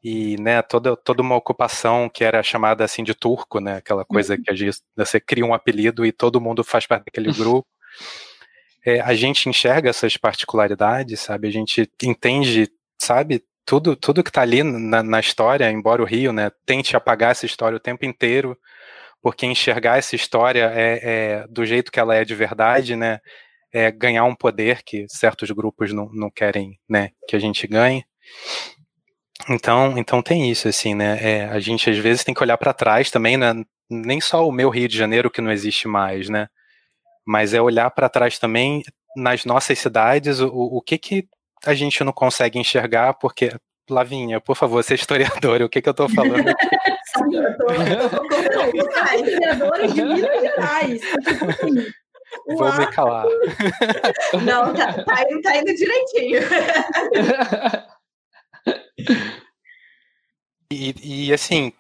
e né, toda, toda uma ocupação que era chamada assim de turco, né, aquela coisa uhum. que a gente, você cria um apelido e todo mundo faz parte daquele grupo. É, a gente enxerga essas particularidades, sabe? A gente entende, sabe, tudo tudo que está ali na, na, história, embora o Rio, né, tente apagar essa história o tempo inteiro, porque enxergar essa história é, é do jeito que ela é de verdade, né, é ganhar um poder que certos grupos não, não querem, né, que a gente ganhe. Então, então tem isso, assim, né? É, a gente às vezes tem que olhar para trás também, né? Nem só o meu Rio de Janeiro que não existe mais, né? Mas é olhar para trás também nas nossas cidades, o, o que que a gente não consegue enxergar, porque Lavinha, por favor, você é historiadora, o que que eu tô falando? Sim, eu tô, de Minas Gerais. Vou me calar. Não, tá, tá, indo, tá indo direitinho. E, e assim,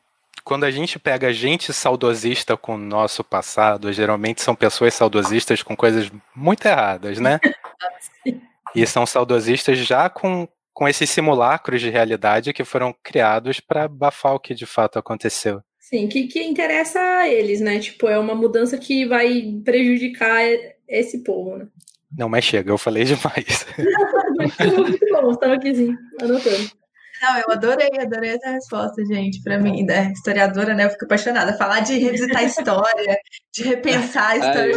quando a gente pega gente saudosista com o nosso passado, geralmente são pessoas saudosistas com coisas muito erradas, né? e são saudosistas já com, com esses simulacros de realidade que foram criados para abafar o que de fato aconteceu. Sim, que, que interessa a eles, né? Tipo, é uma mudança que vai prejudicar esse povo, né? Não, mas chega, eu falei demais. muito bom, estava aqui sim, anotando. Não, eu adorei, adorei essa resposta, gente. Para mim, né? historiadora, né? Eu fico apaixonada. Falar de revisitar a história, de repensar a história.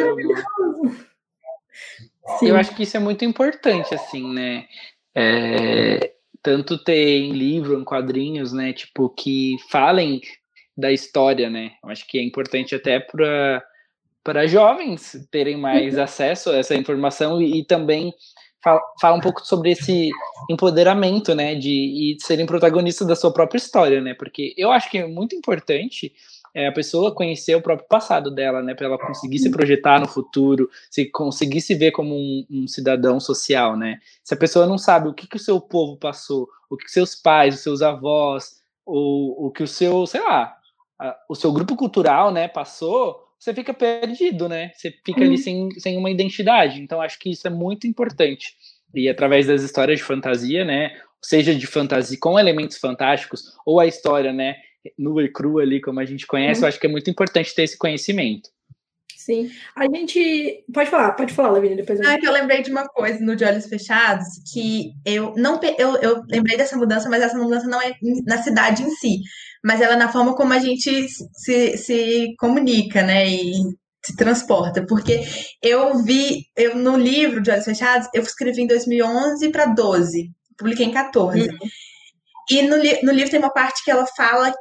Ai, eu... eu acho que isso é muito importante, assim, né? É, tanto ter em livro, em quadrinhos, né? Tipo, que falem da história, né? Eu acho que é importante até para para jovens terem mais uhum. acesso a essa informação e, e também fala, fala, um pouco sobre esse empoderamento, né, de e serem protagonistas da sua própria história, né? Porque eu acho que é muito importante é, a pessoa conhecer o próprio passado dela, né, para ela conseguir se projetar no futuro, se conseguir se ver como um, um, cidadão social, né? Se a pessoa não sabe o que, que o seu povo passou, o que seus pais, os seus avós, ou o que o seu, sei lá, a, o seu grupo cultural, né, passou, você fica perdido, né? Você fica ali uhum. sem, sem uma identidade. Então, acho que isso é muito importante. E através das histórias de fantasia, né? Seja de fantasia com elementos fantásticos, ou a história, né? Nua e crua ali, como a gente conhece, uhum. eu acho que é muito importante ter esse conhecimento. Sim. A gente. Pode falar, pode falar, Lavínia, depois. Não, é que eu lembrei de uma coisa no De Olhos Fechados, que eu não eu, eu lembrei dessa mudança, mas essa mudança não é na cidade em si, mas ela é na forma como a gente se, se comunica, né? E se transporta. Porque eu vi, eu no livro De Olhos Fechados, eu escrevi em 2011 para 12, publiquei em 14. Uhum. E no, no livro tem uma parte que ela fala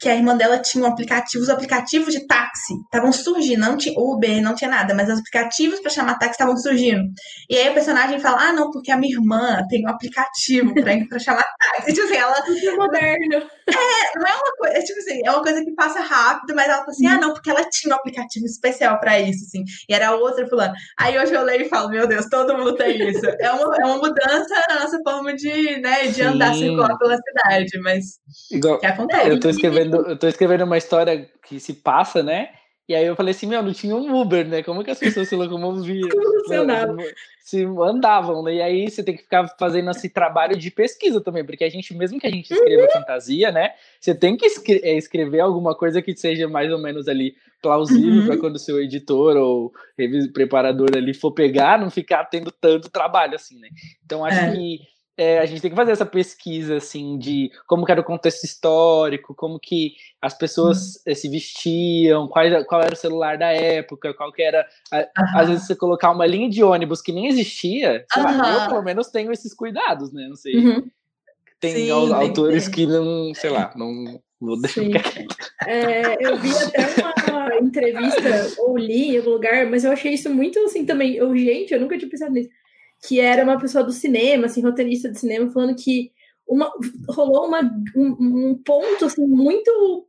que a irmã dela tinha um aplicativo, os aplicativos de táxi estavam surgindo, não tinha Uber, não tinha nada, mas os aplicativos para chamar táxi estavam surgindo. E aí o personagem fala: "Ah, não, porque a minha irmã tem um aplicativo para chamar táxi". tipo assim, ela é moderno. É, não é uma coisa, é, tipo assim, é uma coisa que passa rápido, mas ela fala assim: "Ah, não, porque ela tinha um aplicativo especial para isso", assim. E era outra fulano. Aí hoje eu leio e falo: "Meu Deus, todo mundo tem isso". É uma, é uma mudança na nossa forma de, né, de andar circular pela cidade, mas Igual, que acontece. Eu tô escrevendo escrevendo, eu tô escrevendo uma história que se passa, né? E aí eu falei assim, meu, não tinha um Uber, né? Como que as pessoas se locomoviam? Se andavam, né? E aí você tem que ficar fazendo esse trabalho de pesquisa também, porque a gente, mesmo que a gente escreva uhum. fantasia, né? Você tem que é, escrever alguma coisa que seja mais ou menos ali plausível uhum. para quando o seu editor ou preparador ali for pegar, não ficar tendo tanto trabalho assim, né? Então acho é. que é, a gente tem que fazer essa pesquisa assim de como era o contexto histórico, como que as pessoas uhum. se vestiam, qual, qual era o celular da época, qual que era. uhum. Às vezes você colocar uma linha de ônibus que nem existia, uhum. lá, eu pelo menos tenho esses cuidados, né? Não sei. Uhum. Tem Sim, autores que não, sei lá, não. Vou deixar é, eu vi até uma entrevista ou li em algum lugar, mas eu achei isso muito assim também. Eu, gente, eu nunca tinha pensado nisso que era uma pessoa do cinema, assim, roteirista de cinema, falando que uma, rolou uma, um, um ponto assim, muito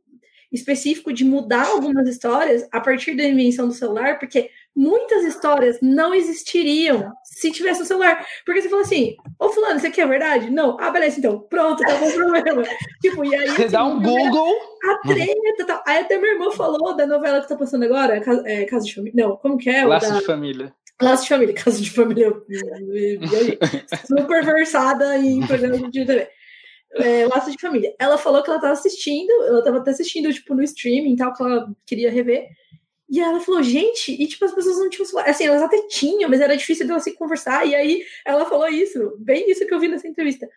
específico de mudar algumas histórias a partir da invenção do celular, porque muitas histórias não existiriam se tivesse um celular. Porque você fala assim, ô fulano, isso aqui é verdade? Não. Ah, beleza, então, pronto, tá bom problema. tipo, e aí... Você assim, dá um Google... A treta, tal. Aí até minha irmã falou da novela que tá passando agora, é, Casa de Família. Não, como que é? Laço da... de Família. Classe de família, casa de família super versada em programas de TV. É, Laço de família. Ela falou que ela tava assistindo, ela tava até assistindo, tipo, no streaming e tal, que ela queria rever. E ela falou, gente, e tipo, as pessoas não tinham celular. Assim, elas até tinham, mas era difícil de elas se conversar. E aí ela falou isso, bem isso que eu vi nessa entrevista.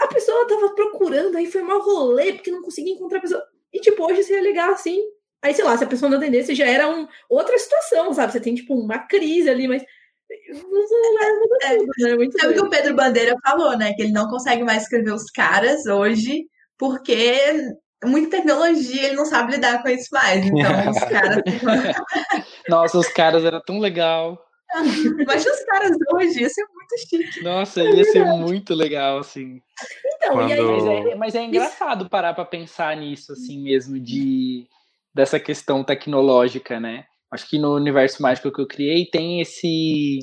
A pessoa tava procurando, aí foi mal rolê, porque não conseguia encontrar a pessoa. E tipo, hoje você ia ligar assim, Aí, sei lá, se a pessoa não atendesse, já era um, outra situação, sabe? Você tem, tipo, uma crise ali, mas é, tudo, né? Sabe o que o Pedro Bandeira falou, né? Que ele não consegue mais escrever os caras hoje, porque muita tecnologia, ele não sabe lidar com isso mais. Então, os caras. Nossa, os caras era tão legal. Mas os caras hoje, ia ser muito chique. Nossa, ia ser muito legal, assim. Então, Quando... aí, mas, é, mas é engraçado parar pra pensar nisso, assim, mesmo, de dessa questão tecnológica, né? Acho que no universo mágico que eu criei tem esse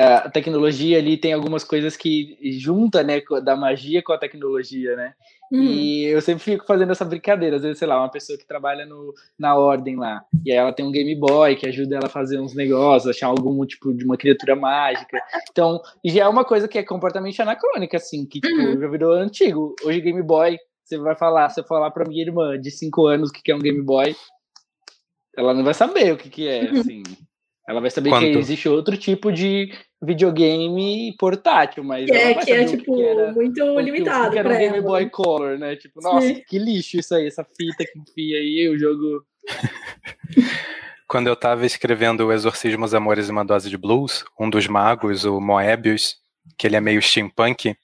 a tecnologia ali tem algumas coisas que junta, né, da magia com a tecnologia, né? Uhum. E eu sempre fico fazendo essa brincadeira, às vezes, sei lá, uma pessoa que trabalha no, na ordem lá, e aí ela tem um Game Boy que ajuda ela a fazer uns negócios, achar algum tipo de uma criatura mágica. Então, já é uma coisa que é completamente anacrônica, assim, que tipo, uhum. já virou antigo. Hoje Game Boy você vai falar, você falar para minha irmã de 5 anos o que é um Game Boy, ela não vai saber o que, que é, assim. Ela vai saber Quanto? que existe outro tipo de videogame portátil, mas. É, que é, tipo, que era, muito o, limitado. Que era um Game ela. Boy Color, né? Tipo, nossa, Sim. que lixo isso aí, essa fita que enfia aí, o jogo. Quando eu tava escrevendo O Exorcismo, os Amores e uma Dose de Blues, um dos magos, o Moebius, que ele é meio steampunk,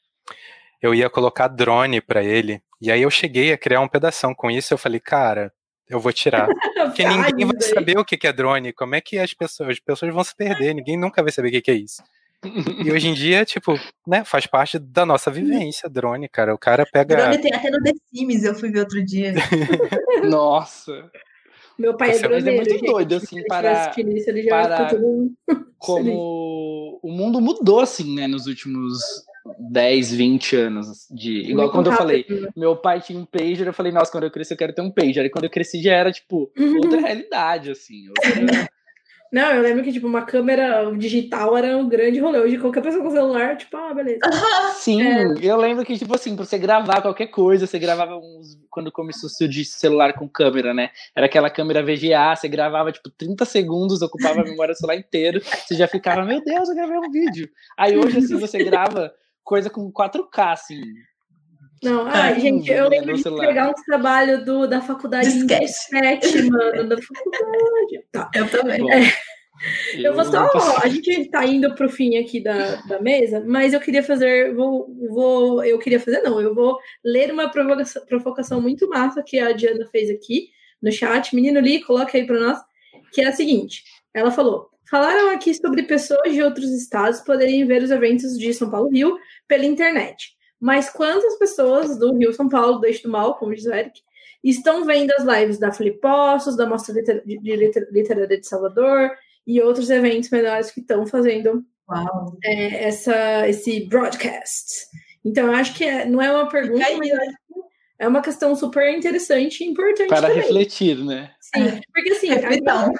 eu ia colocar drone para ele. E aí eu cheguei a criar um pedação com isso. Eu falei, cara, eu vou tirar. Porque ninguém vai saber o que é drone. Como é que as pessoas, as pessoas vão se perder? Ninguém nunca vai saber o que é isso. E hoje em dia, tipo, né, faz parte da nossa vivência, drone, cara. O cara pega. Drone tem até no The Sims, eu fui ver outro dia. Nossa. Meu pai é droneiro. Mas é muito doido, assim, para, isso, para como o mundo mudou, assim, né, nos últimos 10, 20 anos de. Igual Muito quando rápido. eu falei, meu pai tinha um pager, eu falei, nossa, quando eu crescer eu quero ter um pager. Aí quando eu cresci já era, tipo, uhum. outra realidade, assim. Outra... Não, eu lembro que, tipo, uma câmera digital era um grande rolê. Hoje, qualquer pessoa com celular, tipo, ah, beleza. Sim, é. eu lembro que, tipo assim, pra você gravar qualquer coisa, você gravava uns. Quando começou a surgir celular com câmera, né? Era aquela câmera VGA, você gravava, tipo, 30 segundos, ocupava a memória do celular inteiro. Você já ficava, meu Deus, eu gravei um vídeo. Aí hoje, assim, você grava coisa com 4K, assim. Não, ai, gente, eu lembro de pegar um trabalho do, da faculdade de sketch, mano, da faculdade. Tá. Eu também. É. Eu, eu vou só. A gente tá indo pro fim aqui da, da mesa, mas eu queria fazer. Vou, vou, eu queria fazer, não. Eu vou ler uma provocação, provocação muito massa que a Diana fez aqui no chat. Menino Li, coloca aí para nós. Que é a seguinte: ela falou. Falaram aqui sobre pessoas de outros estados poderem ver os eventos de São Paulo Rio pela internet. Mas quantas pessoas do Rio São Paulo, do Eixo do Mal, como diz o Eric, estão vendo as lives da Flipostos, da Mostra de Literaria de Salvador e outros eventos menores que estão fazendo é, essa, esse broadcast? Então, eu acho que é, não é uma pergunta, mas é uma questão super interessante e importante. Para também. refletir, né? Sim, porque assim. Reflitão.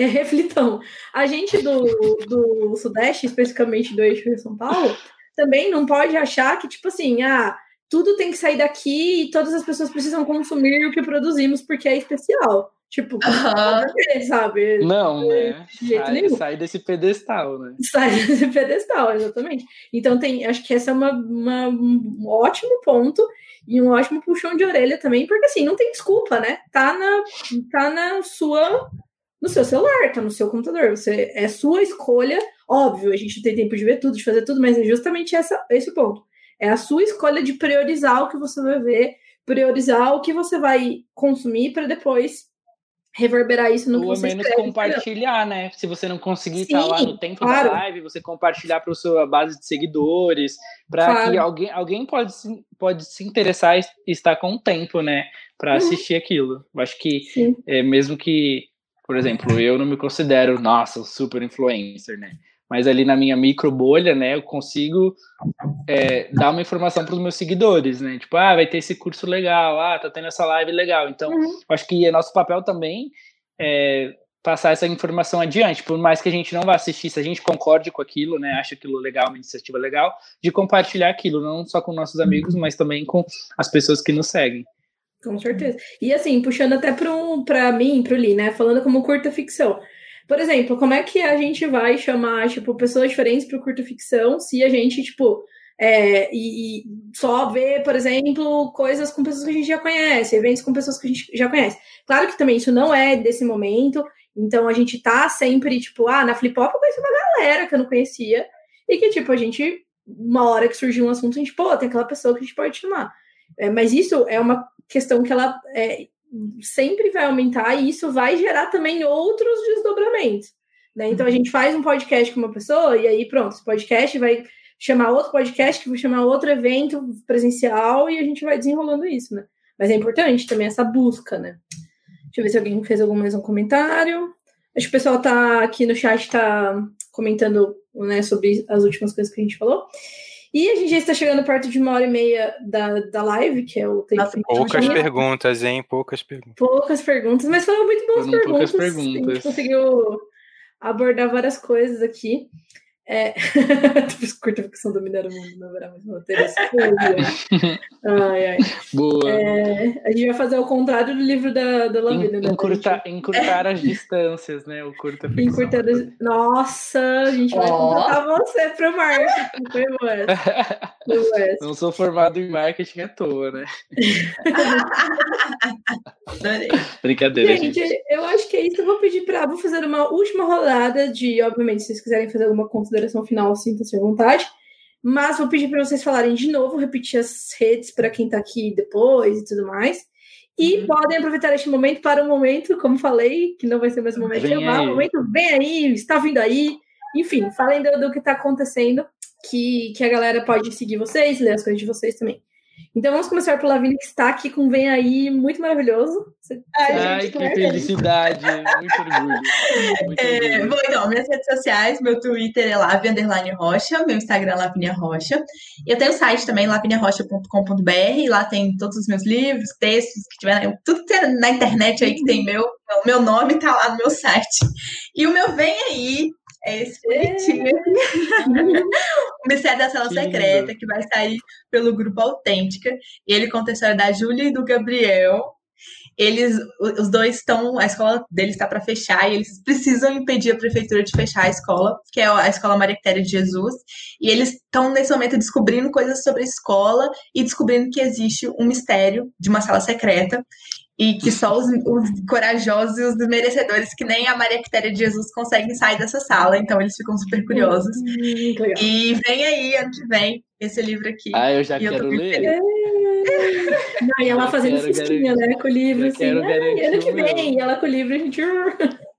É reflitão. A gente do, do Sudeste, especificamente do eixo de São Paulo, também não pode achar que, tipo assim, ah, tudo tem que sair daqui e todas as pessoas precisam consumir o que produzimos porque é especial. Tipo, uhum. sabe? Não, né? De jeito sai, nenhum. sai desse pedestal, né? Sai desse pedestal, exatamente. Então tem, acho que essa é uma, uma, um ótimo ponto e um ótimo puxão de orelha também, porque assim, não tem desculpa, né? Tá na, tá na sua no seu celular, tá no seu computador. Você é sua escolha. Óbvio, a gente tem tempo de ver tudo, de fazer tudo, mas é justamente essa, esse ponto. É a sua escolha de priorizar o que você vai ver, priorizar o que você vai consumir para depois reverberar isso no Ou que você menos escreve, compartilhar, né? Se você não conseguir estar lá no tempo claro. da live, você compartilhar para a sua base de seguidores, para claro. que alguém, alguém pode, pode se interessar e estar com o tempo, né? Para uhum. assistir aquilo. Eu acho que é, mesmo que por exemplo, eu não me considero, nossa, super influencer, né? Mas ali na minha micro bolha, né, eu consigo é, dar uma informação para os meus seguidores, né? Tipo, ah, vai ter esse curso legal, ah, tá tendo essa live legal. Então, uhum. acho que é nosso papel também é passar essa informação adiante, por mais que a gente não vá assistir, se a gente concorde com aquilo, né, acha aquilo legal, uma iniciativa legal, de compartilhar aquilo, não só com nossos amigos, mas também com as pessoas que nos seguem. Com certeza. E assim, puxando até para mim, para o Lee, né? Falando como curta ficção. Por exemplo, como é que a gente vai chamar, tipo, pessoas diferentes para curta ficção se a gente, tipo, é, e, e, só vê, por exemplo, coisas com pessoas que a gente já conhece, eventos com pessoas que a gente já conhece. Claro que também isso não é desse momento, então a gente tá sempre, tipo, ah, na Flip Hop eu conheci uma galera que eu não conhecia, e que, tipo, a gente, uma hora que surgiu um assunto, a gente, pô, tem aquela pessoa que a gente pode chamar. É, mas isso é uma questão que ela é, sempre vai aumentar e isso vai gerar também outros desdobramentos. Né? Então a gente faz um podcast com uma pessoa e aí pronto, esse podcast vai chamar outro podcast que vai chamar outro evento presencial e a gente vai desenrolando isso, né? Mas é importante também essa busca, né? Deixa eu ver se alguém fez algum mais um comentário. Acho que o pessoal tá aqui no chat tá comentando né, sobre as últimas coisas que a gente falou. E a gente já está chegando perto de uma hora e meia da, da live, que é o tempo Nossa, Poucas perguntas, hein? Poucas perguntas. Poucas perguntas, mas foram muito boas perguntas. perguntas. A gente conseguiu abordar várias coisas aqui. É... Curta ficção dominar o mundo, não haverá mais roteiro. ai, ai. Boa. É... A gente vai fazer o contrário do livro da, da Lavina, né? Encurtar, encurtar as distâncias, né? O curta ficção. Encurtar as... Nossa, a gente vai oh. contratar você pro marketing. Foi Foi Não sou formado em marketing à toa, né? Brincadeira, gente, gente. Eu acho que é isso. Eu vou pedir para. Vou fazer uma última rodada de, obviamente, se vocês quiserem fazer alguma consideração consideração final, sinta-se à vontade. Mas vou pedir para vocês falarem de novo, repetir as redes para quem está aqui depois e tudo mais. E uhum. podem aproveitar este momento para um momento, como falei, que não vai ser mais um momento de chamar, um momento vem aí, está vindo aí. Enfim, falem do, do que está acontecendo, que, que a galera pode seguir vocês, ler as coisas de vocês também. Então vamos começar pela Lavínia, que está aqui com Vem Aí, muito maravilhoso. Ai, Ai que felicidade, muito orgulho. Muito é, orgulho. Bom, então, minhas redes sociais, meu Twitter é Lavi Rocha, meu Instagram é Lavínia Rocha. E eu tenho o site também, laviniarocha.com.br, lá tem todos os meus livros, textos, que tiver, tudo que tem na internet aí que tem meu, meu nome tá lá no meu site. E o meu Vem Aí é esse bonitinho. o Mistério da Sala Secreta, que vai sair pelo grupo Autêntica. E ele conta a história da Júlia e do Gabriel. Eles, os dois estão, a escola deles está para fechar e eles precisam impedir a prefeitura de fechar a escola, que é a escola Maria Quitéria de Jesus. E eles estão nesse momento descobrindo coisas sobre a escola e descobrindo que existe um mistério de uma sala secreta e que só os, os, corajosos e os merecedores, que nem a Maria Quitéria de Jesus, conseguem sair dessa sala, então eles ficam super curiosos. Hum, e vem aí, ano que vem, esse livro aqui. Ah, eu já quero eu ler. É. Não, e ela eu fazendo festinha, né, com o livro, assim, ano que vem, e ela com o livro, a gente...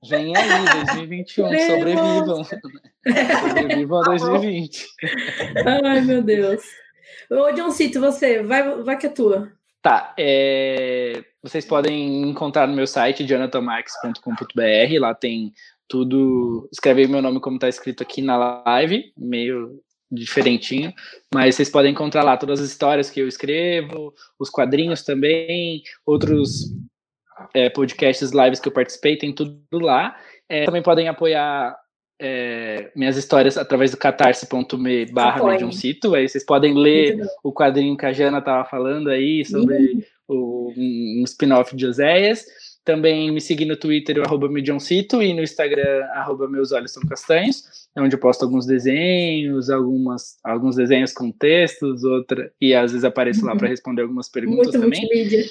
Vem aí, 2021, sobrevivam. sobrevivam a 2020. Ai, meu Deus. Ô, John Cito, você, vai, vai que é tua. Tá, é... vocês podem encontrar no meu site, jonathanmarques.com.br, lá tem tudo, escrever meu nome como está escrito aqui na live, meio diferentinho, mas vocês podem encontrar lá todas as histórias que eu escrevo, os quadrinhos também, outros é, podcasts, lives que eu participei, tem tudo lá. É, também podem apoiar é, minhas histórias através do catarse.me barra mediumcito, aí vocês podem ler o quadrinho que a Jana estava falando aí sobre o, um spin-off de Oséias. Também me seguir no Twitter, o arroba Mediumcito, e no Instagram, arroba Meus Olhos São Castanhos, é onde eu posto alguns desenhos, algumas, alguns desenhos com textos, outra, e às vezes apareço lá para uhum. responder algumas perguntas Muito também. Multimídia.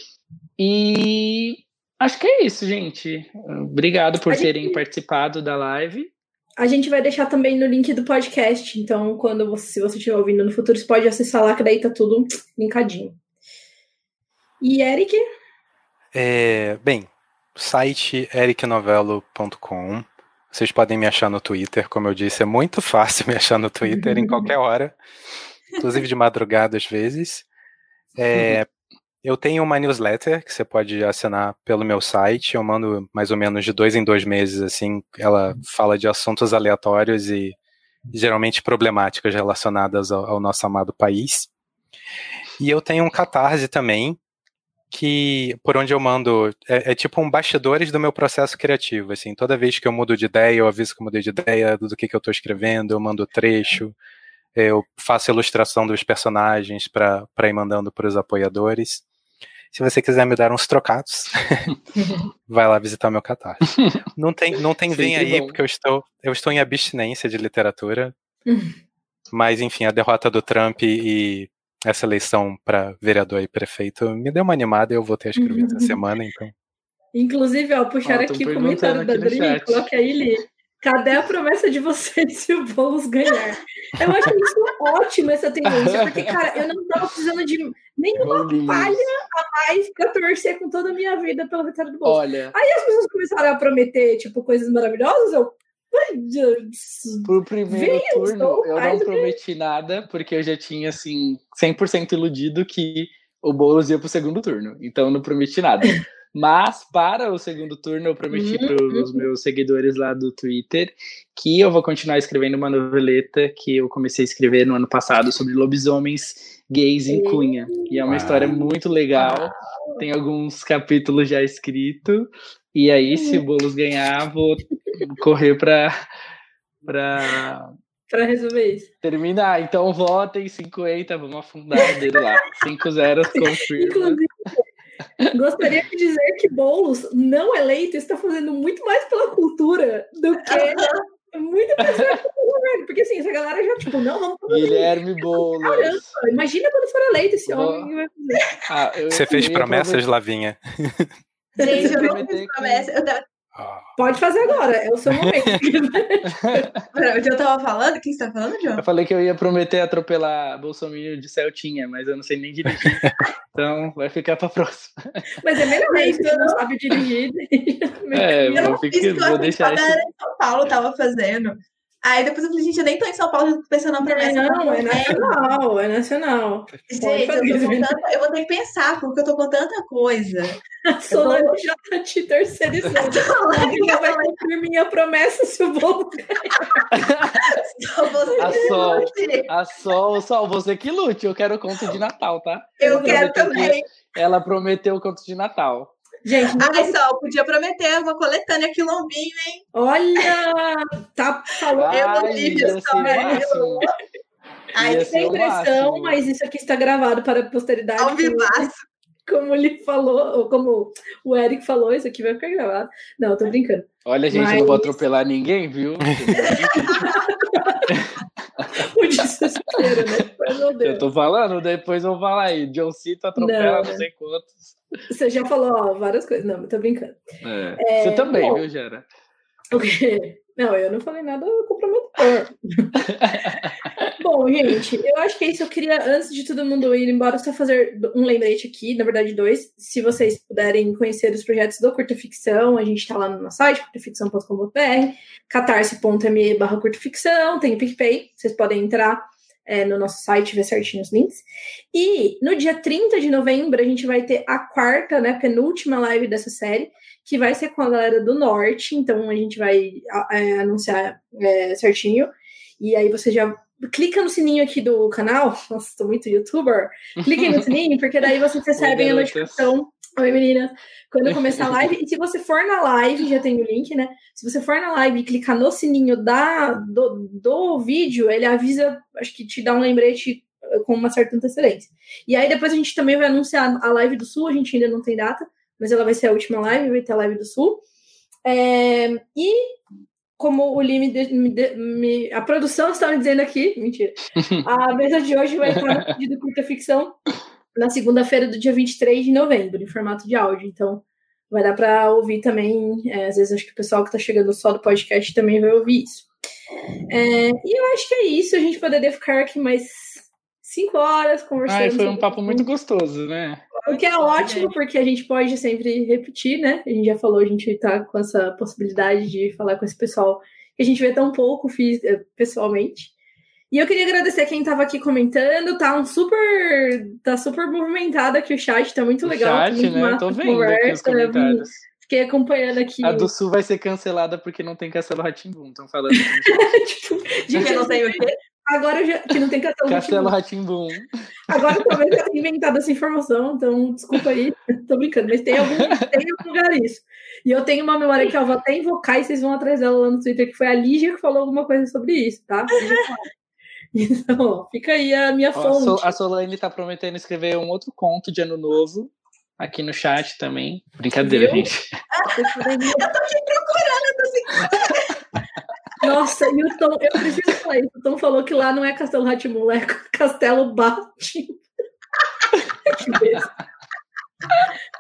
E acho que é isso, gente. Obrigado por terem participado da live. A gente vai deixar também no link do podcast. Então, quando você, se você estiver ouvindo no futuro, você pode acessar lá, que daí tá tudo linkadinho. E Eric? É, bem, site ericnovello.com. Vocês podem me achar no Twitter, como eu disse, é muito fácil me achar no Twitter em qualquer hora, inclusive de madrugada às vezes. É, eu tenho uma newsletter que você pode assinar pelo meu site. Eu mando mais ou menos de dois em dois meses, assim. Ela fala de assuntos aleatórios e geralmente problemáticas relacionadas ao, ao nosso amado país. E eu tenho um catarse também, que por onde eu mando é, é, tipo um bastidores do meu processo criativo, assim, toda vez que eu mudo de ideia, eu aviso que eu mudei de ideia, do que, que eu estou escrevendo, eu mando trecho, eu faço ilustração dos personagens para ir mandando para os apoiadores. Se você quiser me dar uns trocados, vai lá visitar meu catarse. Não tem, não tem vem aí, bom. porque eu estou, eu estou em abstinência de literatura. Mas, enfim, a derrota do Trump e essa eleição para vereador e prefeito me deu uma animada e eu voltei a escrever essa semana, então. Inclusive, ó, puxar aqui o comentário da Dri, coloca aí, Li. Cadê a promessa de vocês se o Boulos ganhar? Eu acho isso ótimo, essa tendência, porque, cara, eu não tava precisando de nenhuma palha a mais pra torcer com toda a minha vida pela vitória do Boulos. Olha. Aí as pessoas começaram a prometer, tipo, coisas maravilhosas, eu. Pro primeiro turno, eu não prometi nada, porque eu já tinha, assim, 100% iludido que o Boulos ia pro segundo turno. Então, eu não prometi nada. Mas para o segundo turno, eu prometi uhum. para os meus seguidores lá do Twitter que eu vou continuar escrevendo uma noveleta que eu comecei a escrever no ano passado sobre lobisomens gays em Cunha. E é uma história muito legal. Tem alguns capítulos já escritos. E aí, se o Boulos ganhar, vou correr para para para resolver isso. Terminar. Então votem 50, vamos afundar dele lá. 5 zeros confirma. Inclusive, Gostaria de dizer que Boulos, não eleito, está fazendo muito mais pela cultura do que muito mais pelo governo. Porque assim, essa galera já, tipo, não, vamos fazer Guilherme Boulos. Caramba, imagina quando for eleito esse homem. Vai fazer. Ah, Você fez promessas, Lavinha? Gente, eu não fiz promessa. Eu tava, Pode fazer agora, é o seu momento. o eu tava falando? O que você tá falando, João? Eu falei que eu ia prometer atropelar Bolsonaro de Celtinha, mas eu não sei nem dirigir. então vai ficar pra próxima. Mas é melhor isso, você não sabe dirigir. é, eu não fiz, vou deixar isso. São Paulo tava fazendo. Aí depois eu falei, gente, eu nem tô em São Paulo pensando na promessa. Não, é nacional, é nacional. Gente, eu, tanta, eu, vou ter que pensar, porque eu tô com tanta coisa. A Solange já tá te terceirizando. A vai cumprir minha promessa se o bolo Só você a Sol, a Sol, Sol, você que lute. Eu quero conto de Natal, tá? Eu, eu quero também. Ela prometeu o conto de Natal. Gente, ai, só, podia prometer uma coletânea quilombinho, hein? Olha! Tá falando. Eu não tive Ai, sem impressão, mas isso aqui está gravado para a posteridade. Ao vivaço. Como ele falou, ou como o Eric falou, isso aqui vai ficar gravado. Não, tô brincando. Olha, gente, mas... não vou atropelar ninguém, viu? o desespero, né? Eu tô falando, depois eu vou falar aí. John Cito atropela não, não sei quantos. Você já falou ó, várias coisas. Não, tô brincando. É. É, você também, bom, viu, Gera? O quê? Não, eu não falei nada comprometedor. bom, gente, eu acho que é isso. Eu queria, antes de todo mundo ir embora, só fazer um lembrete aqui, na verdade, dois. Se vocês puderem conhecer os projetos do Curta Ficção, a gente está lá no nosso site, curtaficção.com.br, catarse.me barra curtaficção, tem o PicPay, vocês podem entrar é, no nosso site, ver certinho os links. E no dia 30 de novembro, a gente vai ter a quarta, né, penúltima live dessa série, que vai ser com a galera do Norte, então a gente vai é, anunciar é, certinho. E aí você já clica no sininho aqui do canal. Nossa, tô muito youtuber. Cliquem no sininho, porque daí vocês recebem a notificação. Oi, meninas quando começar a live. E se você for na live, já tem o link, né? Se você for na live e clicar no sininho da, do, do vídeo, ele avisa, acho que te dá um lembrete eh, com uma certa antecedência. E aí depois a gente também vai anunciar a live do Sul, a gente ainda não tem data, mas ela vai ser a última live, vai ter a live do Sul. É, e como o Lime me, me, a produção está me dizendo aqui, mentira. A mesa de hoje vai estar no pedido curta ficção na segunda-feira do dia 23 de novembro, em formato de áudio. Então, vai dar para ouvir também. É, às vezes, acho que o pessoal que está chegando só do podcast também vai ouvir isso. É, e eu acho que é isso. A gente poderia ficar aqui mais cinco horas conversando. Ai, foi um papo muito gostoso, né? O que é ótimo, porque a gente pode sempre repetir, né? A gente já falou, a gente tá com essa possibilidade de falar com esse pessoal que a gente vê tão pouco pessoalmente. E eu queria agradecer quem estava aqui comentando, tá um super. tá super movimentado aqui o chat, tá muito legal. O chat, né? Tô vendo conversa, aqui os comentários. Fiquei acompanhando aqui. A do Sul vai ser cancelada porque não tem Castelo Ratimbum, estão falando. tipo, gente, não tem o quê? Agora já, que não tem Castelo Castelo Ratimbum. Agora talvez eu tenha inventado essa informação, então desculpa aí, tô brincando, mas tem algum, tem algum lugar isso. E eu tenho uma memória que eu vou até invocar e vocês vão atrás dela lá no Twitter, que foi a Lígia que falou alguma coisa sobre isso, tá? Então, fica aí a minha fonte. A Solane está prometendo escrever um outro conto de ano novo aqui no chat também. Brincadeira, Viu? gente. eu tô aqui procurando, Nossa, e o Tom, eu preciso falar isso. O Tom falou que lá não é Castelo Ratimum, é Castelo Batim. que besta.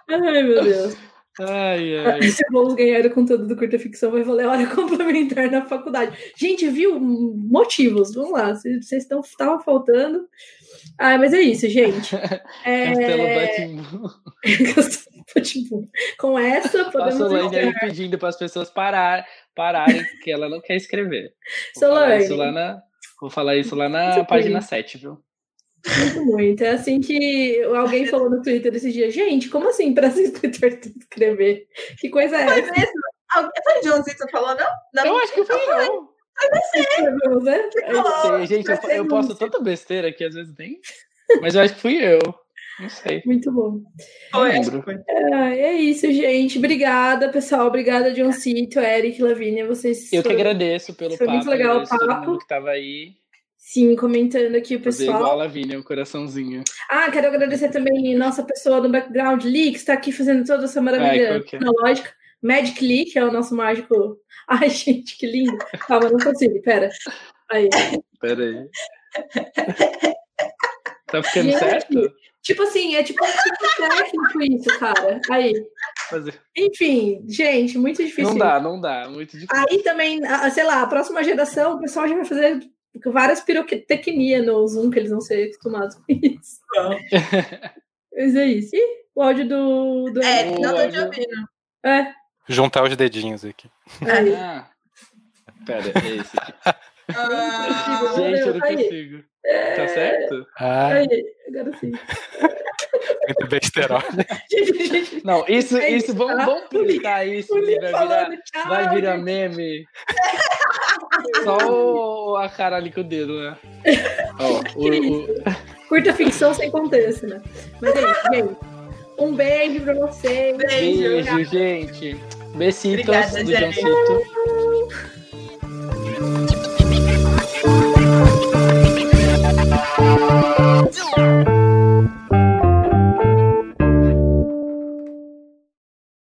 Ai, meu Deus. Ai, ai. Se vamos ganhar o conteúdo do curta ficção, vai valer a hora complementar na faculdade. Gente, viu? Motivos, vamos lá. Vocês estão estavam faltando. Ah, mas é isso, gente. É... Castelo Batimbu. Com essa, podemos. Solange aí pedindo para as pessoas parar, pararem, que ela não quer escrever. Vou Solange. Falar isso lá na, vou falar isso lá na página 7, viu? Muito, muito. É assim que alguém falou no Twitter esse dia. Gente, como assim para esse escritor escrever? Que coisa é essa? Foi mesmo? Foi o Joãozinho que falou, não? não? Eu acho que foi eu. Foi né? Sei, gente, eu, eu posto tanta besteira que às vezes nem. Mas eu acho que fui eu. Não sei. Muito bom. Foi, lembro. É, é isso, gente. Obrigada, pessoal. Obrigada, John Cito, Eric, Lavínia. Vocês. Eu que agradeço pelo Foi papo. muito legal o papo. que tava aí. Sim, comentando aqui o pessoal. Igual a Lavínia, um coraçãozinho. Ah, quero agradecer também nossa pessoa do background, Lee, que está aqui fazendo toda essa maravilha Ai, tecnológica. Magic Lee, que é o nosso mágico. Ai, gente, que lindo. Calma, não consigo, pera. Aí. Pera aí. Tá ficando gente, certo? Tipo assim, é tipo um tipo técnico isso, cara. Aí. Enfim, gente, muito difícil. Não dá, não dá, muito difícil. Aí também, sei lá, a próxima geração, o pessoal já vai fazer várias pirotecnia no Zoom que eles vão ser acostumados com isso. Mas é isso. E o áudio do. do... É, não tô te ouvindo. É. Juntar os dedinhos aqui. É. Ah, pera, é esse aqui. Ah, gente, eu não consigo. É... Tá certo? Ah. Aí, agora sim. Muito besterol. Não, isso, isso, vamos, vamos printar isso, vai virar, vai virar meme. Só a cara ali com o dedo, né? Ó, o, o... Curta ficção sem contexto, né? Mas é isso, gente. Um beijo pra vocês. Beijo, beijo gente. Besitos Obrigada, do John Two.